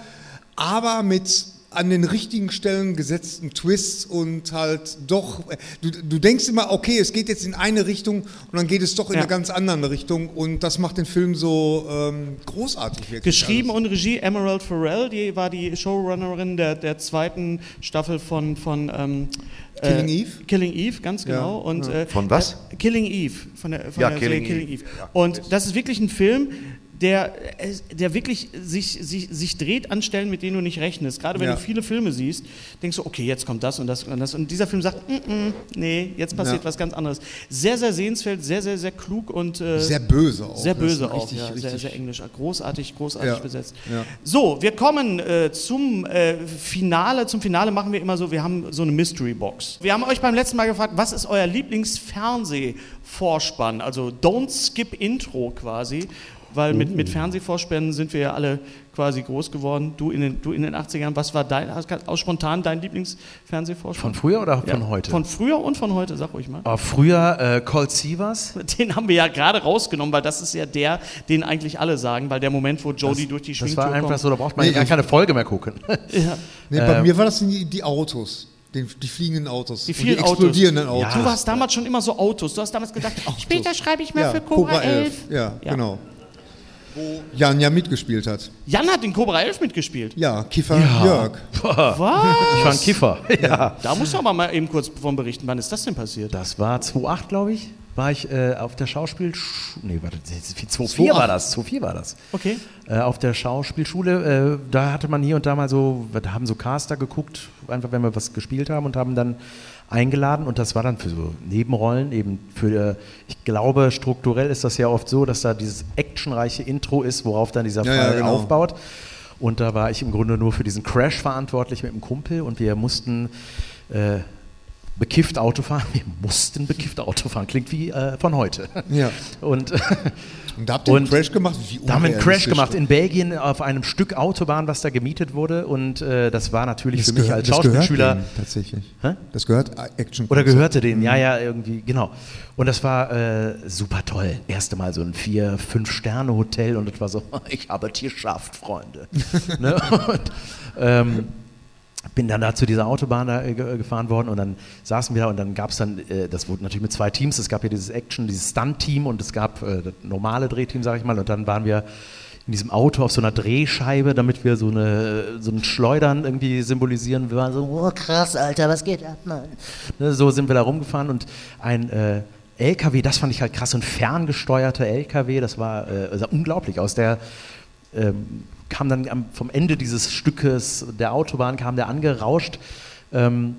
aber mit an den richtigen Stellen gesetzten Twists und halt doch, du, du denkst immer, okay, es geht jetzt in eine Richtung und dann geht es doch in Ja. eine ganz andere Richtung und das macht den Film so ähm, großartig wirklich. Geschrieben alles. und Regie Emerald Farrell, die war die Showrunnerin der, der zweiten Staffel von, von ähm, Killing äh, Eve? Killing Eve, ganz genau. Und, äh, Von was? äh, Killing Eve, von der, von Ja, der Killing Serie Killing Eve. Eve. Und das ist wirklich ein Film, der, der wirklich sich, sich, sich dreht an Stellen, mit denen du nicht rechnest. Gerade wenn Ja. du viele Filme siehst, denkst du, okay, jetzt kommt das und das und das. Und dieser Film sagt, mm -mm, nee, jetzt passiert Ja. was ganz anderes. Sehr, sehr sehenswert, sehr, sehr, sehr klug und äh, Sehr böse auch. sehr böse auch, richtig, ja, sehr, richtig- sehr englisch. Großartig, großartig Ja, besetzt. ja. So, wir kommen äh, zum äh, Finale. Zum Finale machen wir immer so, wir haben so eine Mystery Box. Wir haben euch beim letzten Mal gefragt, was ist euer Lieblingsfernsehvorspann? Also Don't Skip Intro quasi. Weil mit, mit Fernsehvorspannen sind wir ja alle quasi groß geworden. Du in den, du in den 80ern, was war dein, hast du aus spontan dein Lieblingsfernsehvorspann? Von früher oder von Ja, heute? Von früher und von heute, sag ruhig mal. Ah, früher äh, Colt Sievers. Den haben wir ja gerade rausgenommen, weil das ist ja der, den eigentlich alle sagen, weil der Moment, wo Jodie durch die Das Schwingtür war einfach kommt. so, da braucht man Nee, gar ich- keine Folge mehr gucken. Ja. Nee, bei mir war das die, die Autos, die, die fliegenden Autos. Die und vielen die Autos. explodierenden Autos. Du warst damals schon immer so Autos. Du hast damals gedacht, später schreibe ich mal ja, für Cobra, 11. Ja, Ja. genau. Wo Jan ja mitgespielt hat. Jan hat den Cobra 11 mitgespielt. Ja, Kiefer Jörg. Was? Ich war ein Kiffer. Ja. Da musst du aber mal eben kurz von berichten. Wann ist das denn passiert? Das war 2008, glaube ich. War ich äh, auf der Schauspiel... Nee, warte, 2004 war das. 2004 war das. Okay. Äh, auf der Schauspielschule, äh, da hatte man hier und da mal so, da haben so Caster geguckt, einfach wenn wir was gespielt haben und haben dann eingeladen und das war dann für so Nebenrollen, eben für, äh, ich glaube, strukturell ist das ja oft so, dass da dieses actionreiche Intro ist, worauf dann dieser Ja, ja, Fall genau. aufbaut. Und da war ich im Grunde nur für diesen Crash verantwortlich mit dem Kumpel und wir mussten äh, bekifft Auto fahren. Wir mussten bekifft Auto fahren. Klingt wie äh, von heute. Ja. Und Und da habt ihr einen Crash gemacht? Wie da haben wir einen Crash gemacht in Belgien auf einem Stück Autobahn, was da gemietet wurde. Und äh, das war natürlich für mich gehört- als das Schauspielschüler. denen tatsächlich. Hä? Das gehört Action. Oder gehörte denen, Mhm. ja, ja, irgendwie, genau. Und das war äh, super toll. Erste Mal so ein vier, fünf Sterne Hotel und es war so, ich habe es geschafft, Freunde. ne? Und ähm, bin dann da zu dieser Autobahn da äh, ge- gefahren worden und dann saßen wir da und dann gab es dann, äh, das wurde natürlich mit zwei Teams, es gab ja dieses Action, dieses Stunt-Team und es gab äh, das normale Drehteam, sag ich mal, und dann waren wir in diesem Auto auf so einer Drehscheibe, damit wir so, eine, so ein Schleudern irgendwie symbolisieren. Wir waren so, oh krass, Alter, was geht ab, Mann? Ne, so sind wir da rumgefahren und ein äh, LKW, das fand ich halt krass, ein ferngesteuerter LKW, das war äh, also unglaublich. Aus der ähm, kam dann am, vom Ende dieses Stückes der Autobahn, kam der angerauscht. Ähm,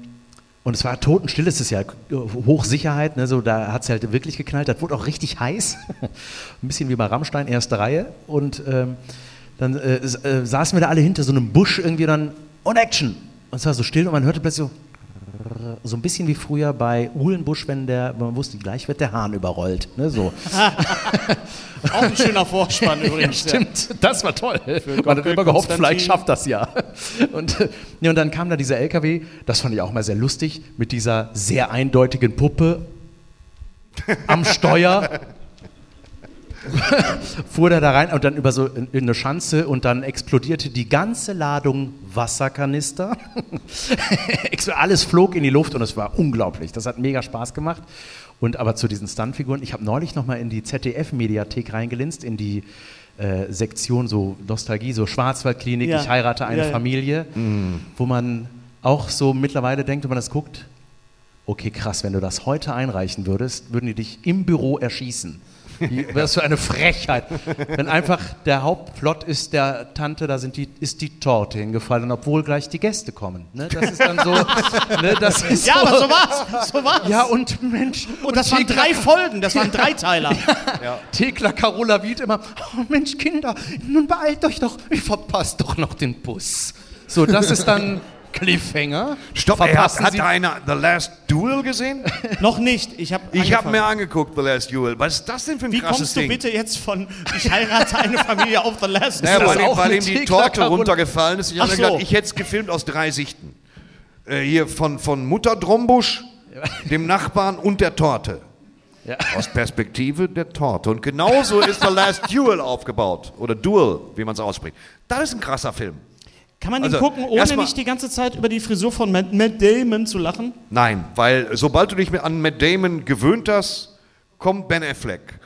und es war totenstill, es ist ja Hochsicherheit, ne, so, da hat es halt wirklich geknallt. Das wurde auch richtig heiß. Ein bisschen wie bei Rammstein, erste Reihe. Und ähm, dann äh, äh, saßen wir da alle hinter so einem Busch irgendwie dann und Action. Und es war so still und man hörte plötzlich so so ein bisschen wie früher bei Uhlenbusch, wenn der, man wusste, gleich wird der Hahn überrollt. Ne, so. Auch ein schöner Vorspann übrigens. Ja, stimmt, das war toll. Man hat immer gehofft, vielleicht schafft das ja. Und, ja, und dann kam da dieser LKW, das fand ich auch mal sehr lustig, mit dieser sehr eindeutigen Puppe am Steuer. fuhr der da rein und dann über so in, in eine Schanze und dann explodierte die ganze Ladung Wasserkanister. Alles flog in die Luft und es war unglaublich. Das hat mega Spaß gemacht. Und aber zu diesen Stuntfiguren, ich habe neulich noch mal in die ZDF-Mediathek reingelinst, in die äh, Sektion so Nostalgie, so Schwarzwaldklinik, Ja. ich heirate eine Ja, ja. Familie, wo man auch so mittlerweile denkt, wenn man das guckt, okay, krass, wenn du das heute einreichen würdest, würden die dich im Büro erschießen. Was für eine Frechheit. Wenn einfach der Hauptplot ist, der Tante, da sind die, ist die Torte hingefallen, obwohl gleich die Gäste kommen. Ne? Das ist dann so. ne? Das ist Ja, so, aber so war's. So war's. Ja, und Mensch. und das waren drei Folgen, das waren Dreiteiler. Thekla Carola Wied immer, oh Mensch, Kinder, nun beeilt euch doch, ich verpasst doch noch den Bus. So, das ist dann Cliffhanger. Stopp, ey, hat, hat Sie- einer The Last Duel gesehen? Noch nicht. Ich habe Ich habe mir angeguckt, The Last Duel. Was ist das denn für ein Wie krasses kommst du Ding? bitte jetzt von Ich heirate eine Familie auf The Last? Naja, das weil, auch weil ihm die Torte runtergefallen ist. Ich habe gedacht, so. ich hätte es gefilmt aus drei Sichten. Äh, hier von, von Mutter Drombusch, dem Nachbarn und der Torte. Ja. Aus Perspektive der Torte. Und genauso ist The Last Duel aufgebaut. Oder Duel, wie man es ausspricht. Das ist ein krasser Film. Kann man den Also, gucken, ohne nicht die ganze Zeit über die Frisur von Matt, Matt Damon zu lachen? Nein, weil sobald du dich an Matt Damon gewöhnt hast, kommt Ben Affleck.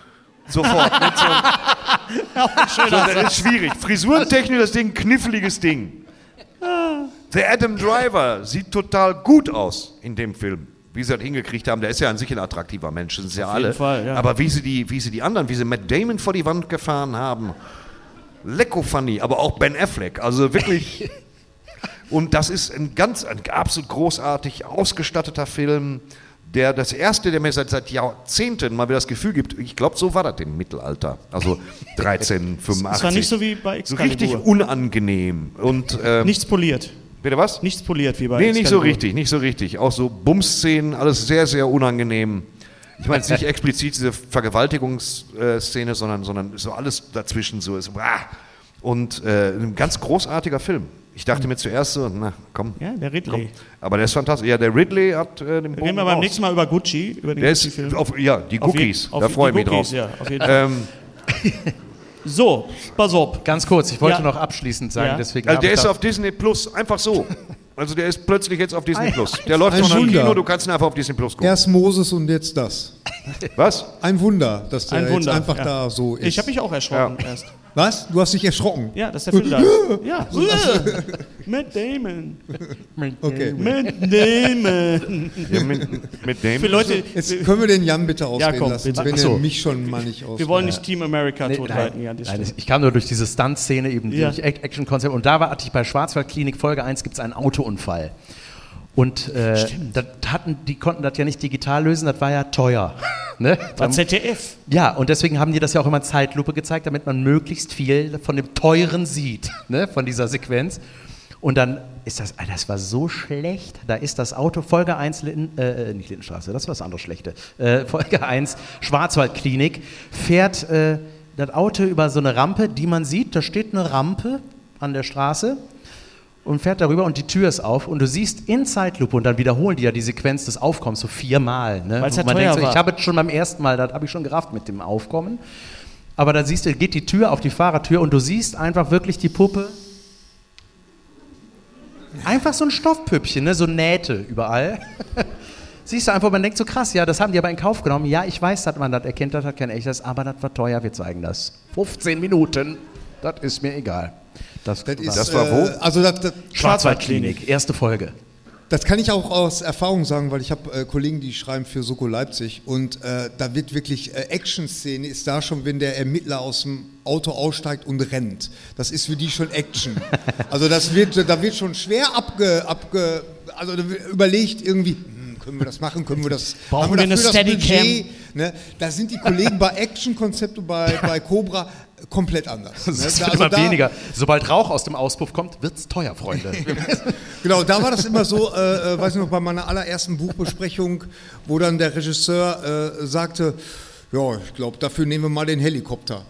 Sofort. mit so, das ist schwierig. Frisurentechnisch das Ding kniffliges Ding. Der Adam Driver sieht total gut aus in dem Film. Wie sie das hingekriegt haben, der ist ja an sich ein attraktiver Mensch, das sind sie ja alle. Fall, ja. Aber wie sie, die, wie sie die anderen, wie sie Matt Damon vor die Wand gefahren haben, lecko funny, aber auch Ben Affleck, also wirklich. Und das ist ein ganz, ein absolut großartig ausgestatteter Film, der das erste, der mir seit, seit Jahrzehnten mal wieder das Gefühl gibt, ich glaube, so war das im Mittelalter. Also 1385. Es war nicht so wie bei So Excalibur. richtig unangenehm. Und, ähm, Nichts poliert. bitte was? Nichts poliert wie bei Nee, nicht so Excalibur. richtig, nicht so richtig. Auch so Bums-Szenen, alles sehr, sehr unangenehm. Ich meine jetzt nicht explizit diese Vergewaltigungsszene, sondern, sondern so alles dazwischen so ist. Und äh, ein ganz großartiger Film. Ich dachte mir zuerst so, na komm. Ja, der Ridley. komm. Aber der ist fantastisch. Ja, der Ridley hat äh, den Bogen Reden wir beim raus. nächsten Mal über Gucci, über den Der ist, Gucci-Film. auf, ja, die Auf Cookies, da freue ich mich Cookies, drauf. ja, auf jeden Fall. Ähm, So, pass auf. Ganz kurz, ich wollte Ja. noch abschließend sagen, Ja. deswegen. also der ist auf Disney Plus, einfach so. Also der ist plötzlich jetzt auf Disney Plus. Der läuft noch im. Kino, du kannst ihn einfach auf Disney Plus gucken. Erst Moses und jetzt das. Was? Ein Wunder, dass der Ein Wunder. jetzt einfach ja. da so ist. Ich habe mich auch erschrocken erst. Was? Du hast dich erschrocken? Ja, das ist der Film da. Ja. Matt Damon. Okay. Matt Damon. Ja, mit, mit dem. Für Leute, Jetzt können wir den Jan bitte ausreden komm, lassen, bitte. wenn Ach so. er mich schon mal nicht aus. wir wollen nicht Team America Nee, totreiten. nein, Ja, das nein, ich kam nur durch diese Stunt-Szene, eben Ja. durch Act- Action-Konzept. Und da war, hatte ich bei Schwarzwaldklinik Folge 1 gibt es einen Autounfall. Und äh, das hatten, die konnten das ja nicht digital lösen, das war ja teuer. ne? War ZDF. Ja, und deswegen haben die das ja auch immer in Zeitlupe gezeigt, damit man möglichst viel von dem Teuren sieht, ne, von dieser Sequenz. Und dann ist das, das war so schlecht, da ist das Auto, Folge 1, Litten, äh, nicht Lindenstraße, das war das andere Schlechte, äh, Folge 1, Schwarzwaldklinik, fährt äh, das Auto über so eine Rampe, die man sieht, da steht eine Rampe an der Straße und fährt darüber und die Tür ist auf und du siehst in Zeitlupe und dann wiederholen die ja die Sequenz des Aufkommens so viermal. Ne? Weil's ja man teuer denkt so, ich habe es schon beim ersten Mal, das habe ich schon gerafft mit dem Aufkommen. Aber da siehst du, geht die Tür auf die Fahrertür und du siehst einfach wirklich die Puppe. Einfach so ein Stoffpüppchen, ne? so Nähte überall. Siehst du einfach, man denkt so krass, ja, das haben die aber in Kauf genommen. Ja, ich weiß, dass man das erkennt, das hat kein echtes, aber das war teuer, wir zeigen das. 15 Minuten, das ist mir egal. Das, Das, ist, Das war wo? Äh, also das, das, Schwarzwaldklinik, erste Folge. das kann ich auch aus Erfahrung sagen, weil ich habe äh, Kollegen, die schreiben für Soko Leipzig und äh, da wird wirklich äh, Action-Szene ist da schon, wenn der Ermittler aus dem Auto aussteigt und rennt. Das ist für die schon Action. Also das wird, da wird schon schwer abge, abge also überlegt irgendwie, können wir das machen, können wir das, Brauchen haben wir wir eine Steadicam? Budget? Ne? Da sind die Kollegen bei Action-Konzept und bei, bei Cobra komplett anders. Ne? Es wird also immer da- weniger. Sobald Rauch aus dem Auspuff kommt, wird's teuer, Freunde. Genau, da war das immer so, äh, äh, weiß ich noch, bei meiner allerersten Buchbesprechung, wo dann der Regisseur äh, sagte, ja, ich glaube, dafür nehmen wir mal den Helikopter.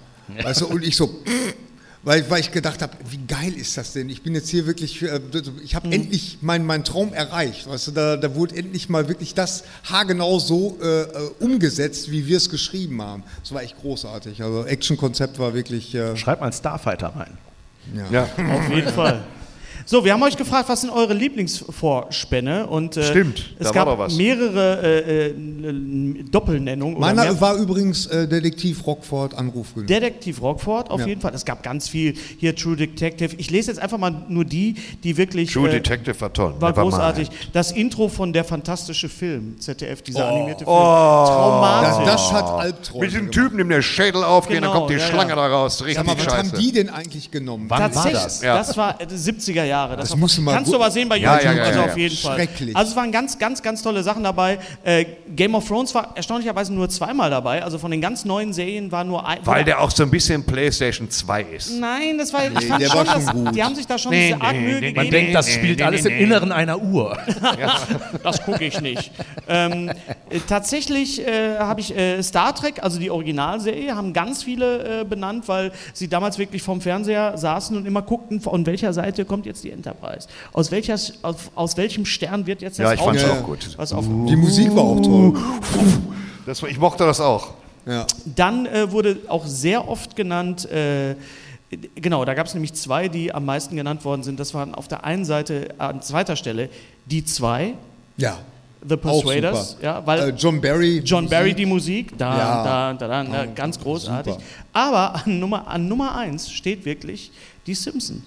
Weißt du, und ich so, weil, weil ich gedacht habe, wie geil ist das denn? Ich bin jetzt hier wirklich, äh, ich habe endlich meinen mein Traum erreicht. Weißt du, da, da wurde endlich mal wirklich das haargenau so äh, äh, umgesetzt, wie wir es geschrieben haben. Das war echt großartig. Also Action-Konzept war wirklich, äh, Schreib mal Starfighter rein. Ja. Auf jeden Fall. So, wir haben euch gefragt, was sind eure Lieblingsvorspänne? Und, äh, Stimmt, es da gab war mehrere äh, äh, Doppelnennungen. meiner mehr- war übrigens äh, Detektiv Rockford Anruf. Detektiv Rockford auf Ja. jeden Fall. Es gab ganz viel. Hier True Detective. Ich lese jetzt einfach mal nur die, die wirklich. True äh, Detective war toll. war war großartig. mal- Das Intro von Der fantastische Film, ZDF, dieser animierte Film. Das, Traumatisch. das hat Albträume Mit gemacht. Typen, dem der Schädel aufgeht, Genau, dann kommt die ja, ja. Schlange da raus. Richtig Sag mal, was scheiße. haben die denn eigentlich genommen? Wann war Tatsächlich, das? Ja. das war äh, 70er Jahre. Das, Das war, musst du mal kannst du aber sehen bei Ja, YouTube, ja, ja, also ja, auf jeden Fall. Schrecklich. Also es waren ganz, ganz, ganz tolle Sachen dabei. Äh, Game of Thrones war erstaunlicherweise nur zweimal dabei. Also von den ganz neuen Serien war nur ein. Weil der auch so ein bisschen PlayStation 2 ist. Nein, das war. ich fand der schon, war schon dass, gut. Die haben sich da schon Nee, diese arg nee, Mühe nee, gegeben. Man denkt, das spielt alles im Inneren einer Uhr. Das gucke ich nicht. ähm, äh, tatsächlich äh, habe ich äh, Star Trek, also die Originalserie, haben ganz viele äh, benannt, weil sie damals wirklich vorm Fernseher saßen und immer guckten, von welcher Seite kommt jetzt die Enterprise. Aus, welcher, aus, aus welchem Stern wird jetzt das Ja, ich fand's Raumschiff- auch gut. Was auf, Die Musik war auch toll. Das, ich mochte das auch. Ja. Dann äh, wurde auch sehr oft genannt, äh, genau, da gab es nämlich zwei, die am meisten genannt worden sind. Das waren auf der einen Seite an zweiter Stelle die zwei, ja. The Auch Persuaders, super. ja, weil Äh, John Barry. John Barry die Musik, da, Ja. da, da, da, da ganz großartig. super. Aber an Nummer, an Nummer eins steht wirklich die Simpsons.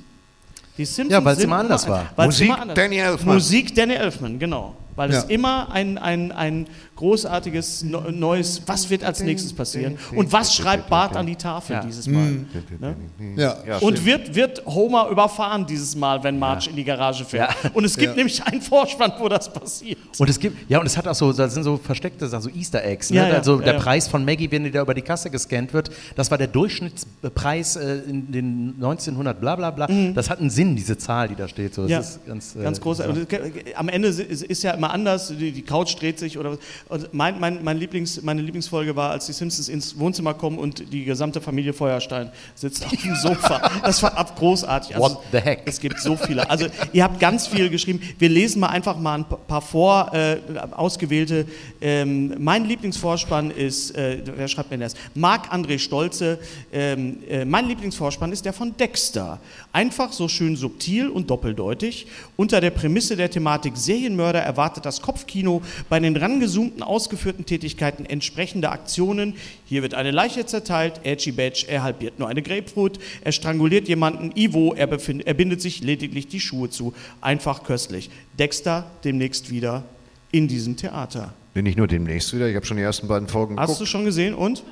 Die Simpsons Ja, weil's sind immer anders war. Musik immer anders- Danny Elfman. Musik Danny Elfman, genau. Weil es Ja. immer ein, ein, ein großartiges no- neues, was wird als nächstes passieren und was schreibt Bart an die Tafel Ja. dieses Mal. Mhm. Ne? Ja. Und wird, wird Homer überfahren dieses Mal, wenn Marge in die Garage fährt. Ja. Und es gibt Ja. nämlich einen Vorspann, wo das passiert. Und es gibt, ja, und es hat auch so, da sind so versteckte Sachen, so Easter Eggs. Ne? Ja, ja, also ja, der ja. Preis von Maggie, wenn die da über die Kasse gescannt wird, das war der Durchschnittspreis äh, in den 1900 bla bla bla. Das hat einen Sinn, diese Zahl, die da steht. So, das Mhm. Ja, ist ganz, äh, ganz groß. Und es- am Ende ist, ist ja immer anders. Die, die Couch dreht sich oder was. Und mein, mein, mein Lieblings, meine Lieblingsfolge war, als die Simpsons ins Wohnzimmer kommen und die gesamte Familie Feuerstein sitzt auf dem Sofa. Das war ab großartig. Also, What the heck? Es gibt so viele. Also ihr habt ganz viel geschrieben. Wir lesen mal einfach mal ein paar vor äh, ausgewählte. Ähm, mein Lieblingsvorspann ist, äh, wer schreibt mir das? Marc-André Stolze. Ähm, äh, mein Lieblingsvorspann ist der von Dexter. Einfach so schön subtil und doppeldeutig. Unter der Prämisse der Thematik Serienmörder erwartet das Kopfkino bei den rangezoomten ausgeführten Tätigkeiten entsprechende Aktionen. Hier wird eine Leiche zerteilt, Edgy Badge, er halbiert nur eine Grapefruit, er stranguliert jemanden, Ivo, er, befind, er bindet sich lediglich die Schuhe zu. Einfach köstlich. Dexter demnächst wieder in diesem Theater. Bin ich nur demnächst wieder. Ich habe schon die ersten beiden Folgen Hast geguckt. du schon gesehen und?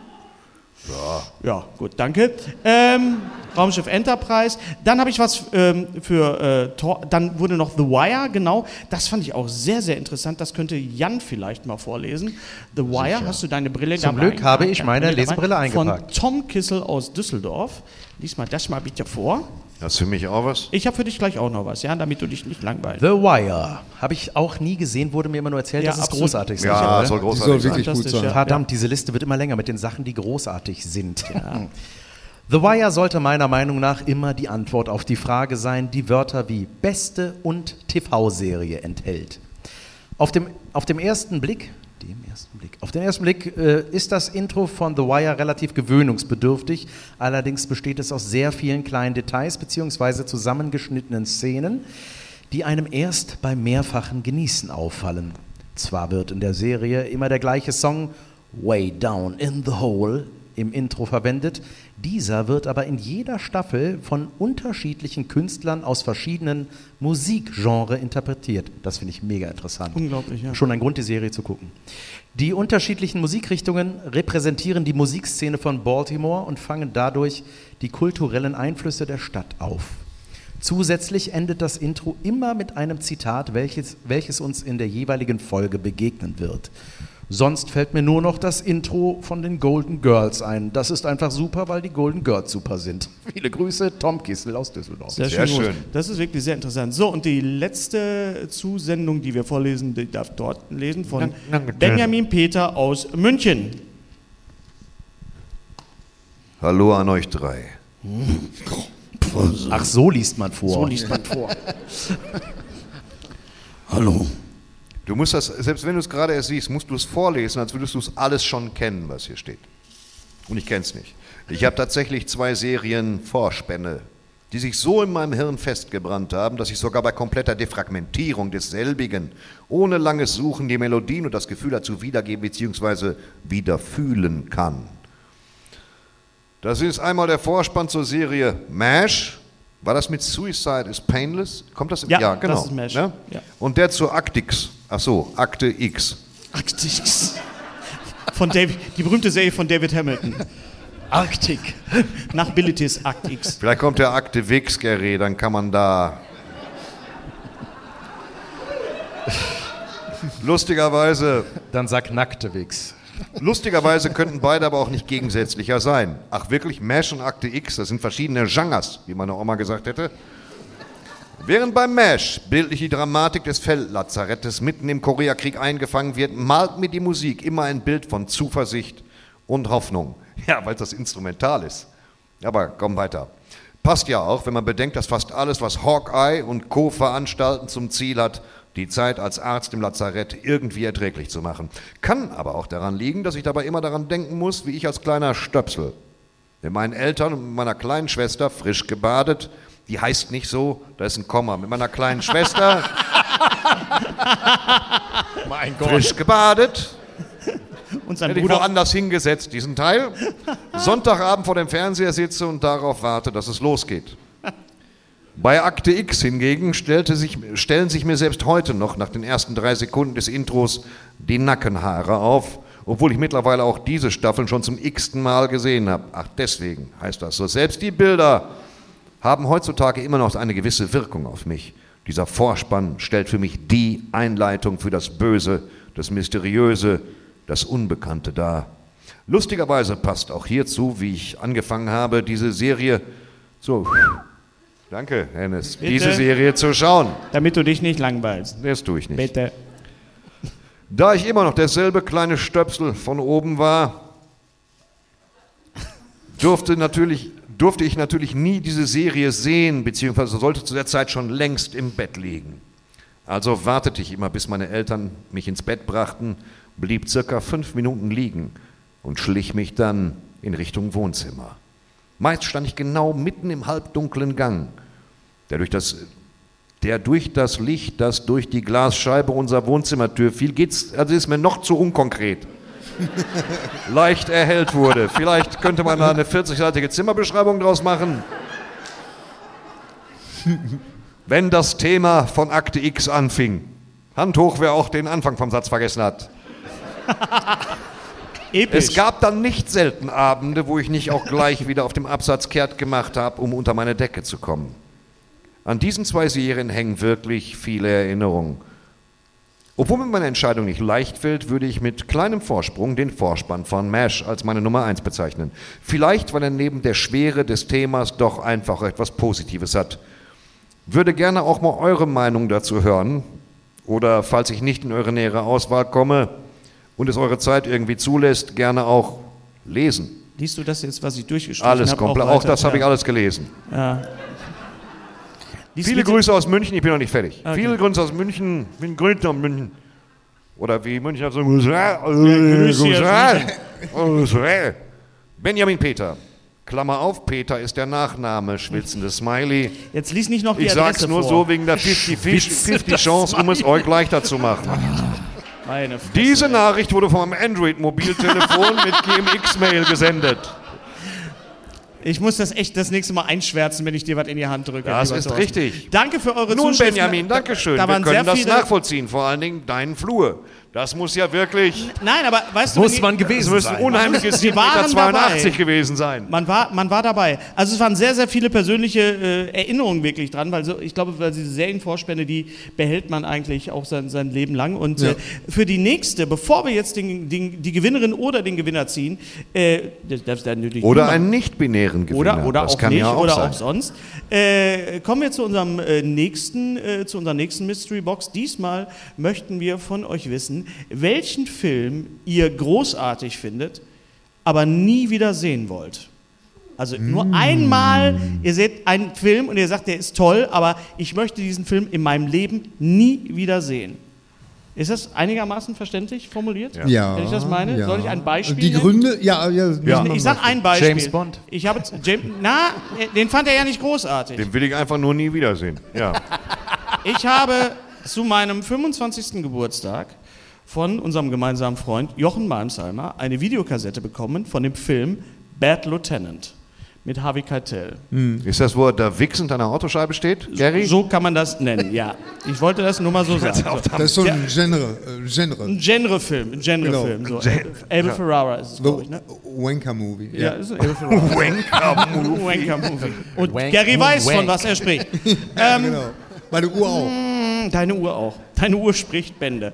Ja. Ja, gut, danke. Ähm, Raumschiff Enterprise. Dann habe ich was ähm, für äh, Tor. Dann wurde noch The Wire, genau. Das fand ich auch sehr, sehr interessant. Das könnte Jan vielleicht mal vorlesen. The Wire, hast du deine Brille Zum? Glück habe ich meine. Lesebrille eingepackt. Von Tom Kissel aus Düsseldorf. Lies mal das mal bitte vor. Hast du für mich auch was? Ich habe für dich gleich auch noch was, ja, damit du dich nicht langweilst. The Wire. Habe ich auch nie gesehen, wurde mir immer nur erzählt, Ja, dass es großartig sein Ja, soll. großartig soll sein. wirklich gut sein. ja. Verdammt, diese Liste wird immer länger mit den Sachen, die großartig sind. The Wire sollte meiner Meinung nach immer die Antwort auf die Frage sein, die Wörter wie beste und TV-Serie enthält. Auf dem, auf dem ersten Blick, dem ersten Blick, auf den ersten Blick äh, ist das Intro von The Wire relativ gewöhnungsbedürftig. Allerdings besteht es aus sehr vielen kleinen Details bzw. zusammengeschnittenen Szenen, die einem erst beim mehrfachen Genießen auffallen. Zwar wird in der Serie immer der gleiche Song Way Down in the Hole im Intro verwendet, dieser wird aber in jeder Staffel von unterschiedlichen Künstlern aus verschiedenen Musikgenres interpretiert. Das finde ich mega interessant. Unglaublich, ja. Schon ein Grund, die Serie zu gucken. Die unterschiedlichen Musikrichtungen repräsentieren die Musikszene von Baltimore und fangen dadurch die kulturellen Einflüsse der Stadt auf. Zusätzlich endet das Intro immer mit einem Zitat, welches, welches uns in der jeweiligen Folge begegnen wird. Sonst fällt mir nur noch das Intro von den Golden Girls ein. Das ist einfach super, weil die Golden Girls super sind. Viele Grüße, Tom Kissel aus Düsseldorf. Sehr, Sehr schön. schön. Das ist wirklich sehr interessant. So, und die letzte Zusendung, die wir vorlesen, die darf dort lesen, von Benjamin Peter aus München. Hallo an euch drei. Ach, so liest man vor. So liest man vor. Hallo. Du musst das, selbst wenn du es gerade erst siehst, musst du es vorlesen, als würdest du es alles schon kennen, was hier steht. Und ich kenne es nicht. Ich habe tatsächlich zwei Serien Vorspänne, die sich so in meinem Hirn festgebrannt haben, dass ich sogar bei kompletter Defragmentierung desselbigen, ohne langes Suchen die Melodien und das Gefühl dazu wiedergeben bzw. wieder fühlen kann. Das ist einmal der Vorspann zur Serie MASH. War das mit Suicide is Painless? Kommt das? Ja, genau. das ist MASH. Ne? Ja. Und der zur Actix. Ach so, Akte X. Arctics. Von David, die berühmte Serie von David Hamilton. Arktik. Nach Bilitis Act X. Vielleicht kommt der Akte Wix, Gary, dann kann man da. Lustigerweise, Dann sag nackte Wichs. Lustigerweise könnten beide aber auch nicht gegensätzlicher sein. Ach wirklich, MASH und Akte X, das sind verschiedene Genres, wie meine Oma gesagt hätte. Während beim MASH bildlich die Dramatik des Feldlazarettes mitten im Koreakrieg eingefangen wird, malt mir die Musik immer ein Bild von Zuversicht und Hoffnung. Ja, weil das instrumental ist. Aber komm weiter. Passt ja auch, wenn man bedenkt, dass fast alles, was Hawkeye und Co. veranstalten, zum Ziel hat, die Zeit als Arzt im Lazarett irgendwie erträglich zu machen. Kann aber auch daran liegen, dass ich dabei immer daran denken muss, wie ich als kleiner Stöpsel mit meinen Eltern und meiner kleinen Schwester frisch gebadet. Die heißt nicht so, da ist ein Komma. Mit meiner kleinen Schwester frisch gebadet. Und sein Hätte ich Bruder. woanders hingesetzt, diesen Teil. Sonntagabend vor dem Fernseher sitze und darauf warte, dass es losgeht. Bei Akte X hingegen sich, stellen sich mir selbst heute noch nach den ersten drei Sekunden des Intros die Nackenhaare auf, obwohl ich mittlerweile auch diese Staffeln schon zum x-ten Mal gesehen habe. Ach, deswegen heißt das so. Selbst die Bilder haben heutzutage immer noch eine gewisse Wirkung auf mich. Dieser Vorspann stellt für mich die Einleitung für das Böse, das Mysteriöse, das Unbekannte dar. Lustigerweise passt auch hierzu, wie ich angefangen habe, diese Serie so. Danke, Hennes. Bitte? Diese Serie zu schauen. Damit du dich nicht langweilst. Das tue ich nicht. Bitte. Da ich immer noch derselbe kleine Stöpsel von oben war, durfte, natürlich, durfte ich natürlich nie diese Serie sehen, beziehungsweise sollte zu der Zeit schon längst im Bett liegen. Also wartete ich immer, bis meine Eltern mich ins Bett brachten, blieb circa fünf Minuten liegen und schlich mich dann in Richtung Wohnzimmer. Meist stand ich genau mitten im halbdunklen Gang, der durch das der durch das Licht, das durch die Glasscheibe unserer Wohnzimmertür fiel, geht's, also ist mir noch zu unkonkret. Leicht erhellt wurde. Vielleicht könnte man da eine 40-seitige Zimmerbeschreibung draus machen. Wenn das Thema von Akte X anfing. Hand hoch, wer auch den Anfang vom Satz vergessen hat. Episch. Es gab dann nicht selten Abende, wo ich nicht auch gleich wieder auf dem Absatz kehrt gemacht habe, um unter meine Decke zu kommen. An diesen zwei Serien hängen wirklich viele Erinnerungen. Obwohl mir meine Entscheidung nicht leicht fällt, würde ich mit kleinem Vorsprung den Vorspann von MASH als meine Nummer 1 bezeichnen. Vielleicht, weil er neben der Schwere des Themas doch einfach etwas Positives hat. Würde gerne auch mal eure Meinung dazu hören. Oder falls ich nicht in eure nähere Auswahl komme und es eure Zeit irgendwie zulässt, gerne auch lesen. Liest du das jetzt, was ich durchgeschrieben Alles habe? komplett. Auch das habe ich alles gelesen. Lies Viele Grüße aus München, ich bin noch nicht fertig. Okay. Viele Grüße aus München, ich bin Grüße aus München. Oder wie München so Grüße. Benjamin Peter. Klammer auf, Peter ist der Nachname, schwitzende Smiley. Jetzt lies nicht noch die Ich Adresse sag's nur vor. so wegen der 50-50 Chance, um es euch leichter zu machen. Meine Fresse. Diese Nachricht wurde vom Android-Mobiltelefon mit GMX-Mail gesendet. Ich muss das echt das nächste Mal einschwärzen, wenn ich dir was in die Hand drücke. Das ist Thorsten. richtig. Danke für eure Nun, Zuschriften. Benjamin, Da- danke schön. Da Wir waren können sehr das viele, nachvollziehen, vor allen Dingen deinen Flur. Das muss ja wirklich, Nein, aber weißt du, Muss man das gewesen müssen sein. unheimliche Sie waren 82 dabei. gewesen sein. Man war, man war dabei. Also es waren sehr, sehr viele persönliche äh, Erinnerungen wirklich dran, weil so, ich glaube, weil diese Serienvorspende, die behält man eigentlich auch sein, sein Leben lang. Und Ja. äh, für die nächste, bevor wir jetzt den, den, die Gewinnerin oder den Gewinner ziehen, äh, das darf dann natürlich Oder niemand- einen nicht-binären Gewinner. oder, oder das auch kann nicht ja auch oder sein. auch sonst. Äh, kommen wir zu unserem äh, nächsten, äh, zu unserer nächsten Mystery Box. Diesmal möchten wir von euch wissen, welchen Film ihr großartig findet, aber nie wieder sehen wollt. Also nur Mm. einmal, ihr seht einen Film und ihr sagt, der ist toll, aber ich möchte diesen Film in meinem Leben nie wieder sehen. Ist das einigermaßen verständlich formuliert? Ja. Wenn ich das meine? ja. Soll ich ein Beispiel Die nennen? Gründe, ja, ja. Ja. Ich sag ein Beispiel. James Bond. Ich habe James, na, den fand er ja nicht großartig. Den will ich einfach nur nie wiedersehen. Ja. Ich habe zu meinem 25. Geburtstag von unserem gemeinsamen Freund Jochen Malmsheimer eine Videokassette bekommen von dem Film Bad Lieutenant mit Harvey Keitel. Ist das, wo er da wichsend an der Autoscheibe steht, Gary? So kann man das nennen, ja. Ich wollte das nur mal so sagen. So. Das ist so ein Genre. Äh, Genre. Ein Genrefilm, ein Genrefilm. Genau. So. Abel Ferrara ist es, glaube ich, ne? Wanker-Movie. Ja, ist ein Abel Ferrara. Wanker-Movie. Wanker-Movie. Und Wank- Gary weiß, von Wank. was er spricht. genau. Meine Uhr auch. Deine Uhr auch. Deine Uhr spricht Bände.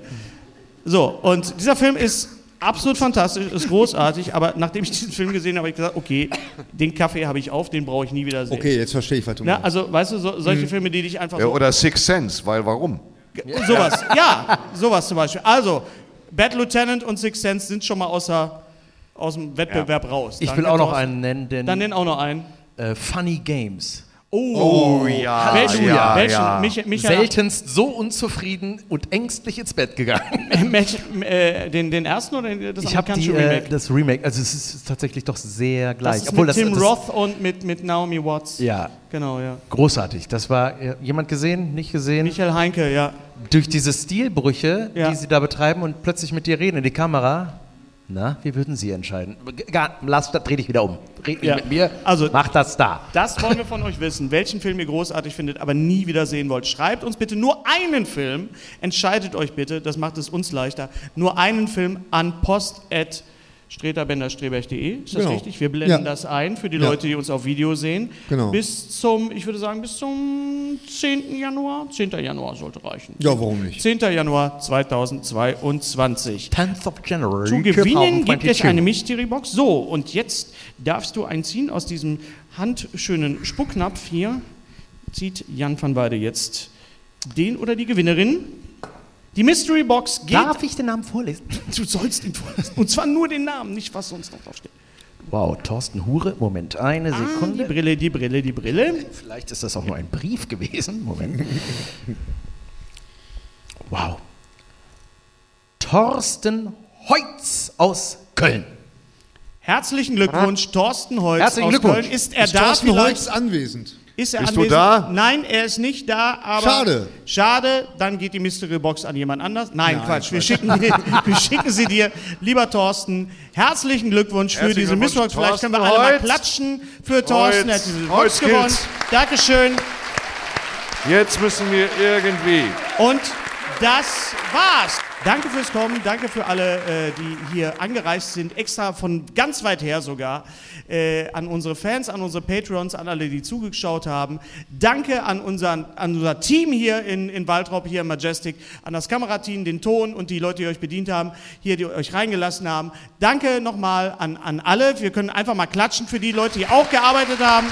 So, und dieser Film ist absolut fantastisch, ist großartig, aber nachdem ich diesen Film gesehen habe, habe ich gesagt, okay, den Kaffee habe ich auf, den brauche ich nie wieder sehen. Okay, jetzt verstehe ich, was du Na, meinst. also, weißt du, so, solche Filme, die dich einfach Ja, so, oder Six Sense, weil warum? sowas, ja, sowas zum Beispiel. Also, Bad Lieutenant und Six Sense sind schon mal außer, aus dem Wettbewerb raus. Ich Danke, will auch noch einen nennen, den Dann nenn auch noch einen. äh, Funny Games. Oh, ja. welchen? ja, welchen? ja. Mich, Michael, Seltenst so unzufrieden und ängstlich ins Bett gegangen. äh, den, den ersten oder das Ich habe amerikanische die, äh, Remake? das Remake, also es ist tatsächlich doch sehr gleich. Das ist mit Tim das, Roth und mit, mit Naomi Watts. Ja, Genau, ja. großartig. Das war äh, jemand gesehen, nicht gesehen? Michael Heinke, ja. Durch diese Stilbrüche, Ja. die sie da betreiben und plötzlich mit dir reden in die Kamera. Na, wie würden Sie entscheiden? Gar, lass, dreh dich wieder um. Red Ja. mit mir. Also- mach das da. Das wollen wir von euch wissen, welchen Film ihr großartig findet, aber nie wieder sehen wollt. Schreibt uns bitte nur einen Film. Entscheidet euch bitte, das macht es uns leichter. Nur einen Film an post.streterbender-streberg.de. Ist das Genau. richtig? Wir blenden Ja. das ein für die Ja. Leute, die uns auf Video sehen. Genau. Bis zum, ich würde sagen, bis zum 10. Januar. 10. Januar sollte reichen. Ja, warum nicht? 10. Januar 2022. 10th of January. Zu gewinnen gibt es 2022. eine Mystery Box. So, und jetzt darfst du einziehen aus diesem handschönen Spucknapf hier. Zieht Jan van Weide jetzt den oder die Gewinnerin. Die Mystery Box geht. Darf ich den Namen vorlesen? Du sollst ihn vorlesen. Und zwar nur den Namen, nicht was sonst noch draufsteht. Wow, Thorsten Hure. Moment, eine Ah, die Sekunde. Brille, die Brille, die Brille. Vielleicht ist das auch nur ein Brief gewesen. Moment. Wow. Thorsten Heutz aus Köln. Herzlichen Glückwunsch, Thorsten Holz Herzlichen aus Glückwunsch. Köln. Ist er Ist da Thorsten? Holz anwesend? Ist er Bist du anwesend? da? Nein, er ist nicht da, aber. Schade. Schade, dann geht die Mystery Box an jemand anders. Nein, Quatsch, Wir, schicken, wir schicken sie dir. Lieber Thorsten, herzlichen Glückwunsch für diese Mystery Box. Vielleicht können wir alle mal klatschen für Thorsten. Er hat diese Box gewonnen. gilt's. Dankeschön. Jetzt müssen wir irgendwie. Und das war's. Danke fürs Kommen, danke für alle, äh, die hier angereist sind, extra von ganz weit her sogar, äh, an unsere Fans, an unsere Patrons, an alle, die zugeschaut haben. Danke an, unseren, an unser Team hier in, in Waldrop, hier im Majestic, an das Kamerateam, den Ton und die Leute, die euch bedient haben, hier, die euch reingelassen haben. Danke nochmal an, an alle. Wir können einfach mal klatschen für die Leute, die auch gearbeitet haben.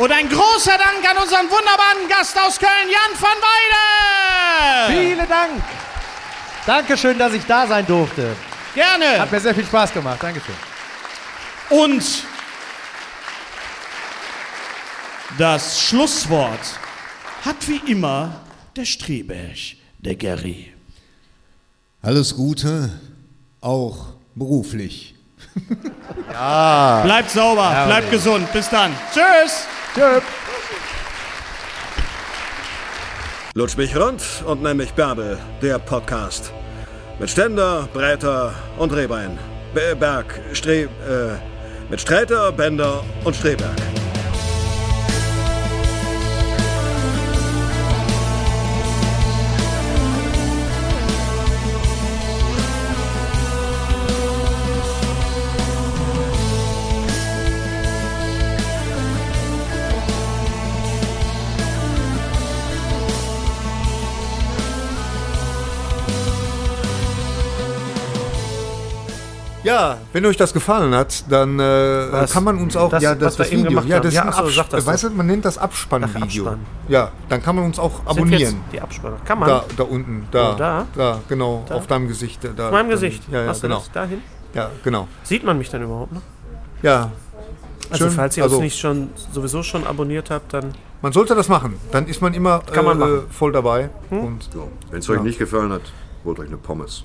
Und ein großer Dank an unseren wunderbaren Gast aus Köln, Jan van Weide. Vielen Dank. Dankeschön, dass ich da sein durfte. Gerne. Hat mir sehr viel Spaß gemacht. Dankeschön. Und das Schlusswort hat wie immer der Streberg, der Gary. Alles Gute, auch beruflich. Bleibt sauber, bleibt gesund. Bis dann. Tschüss. Lutsch mich rund und nenn mich Bärbel, der Podcast. Mit Ständer, Breiter und Rehbein. Be- Berg, Stre... Äh, mit Streiter, Bender und Streberg. Ja, wenn euch das gefallen hat, dann äh, kann man uns auch Das, ja das, das Video, gemacht ja das Ja, ist ein ach so, Absp- sag das weißt du, man nennt das Abspannvideo. Abspann. Ja, dann kann man uns auch Sind abonnieren. jetzt die Abspanner. Kann man? Da, da unten, da, Oh, da? da, genau, Da? auf deinem Gesicht. Da, Auf meinem da- Gesicht. Ja, ja, du genau. das dahin? Ja, genau. Sieht man mich denn überhaupt noch? Ja. Also Schön. falls ihr Also- uns nicht schon sowieso schon abonniert habt, dann Man sollte das machen. Dann ist man immer Kann man äh, voll dabei. Hm? Und Wenn es euch nicht gefallen hat, holt euch eine Pommes.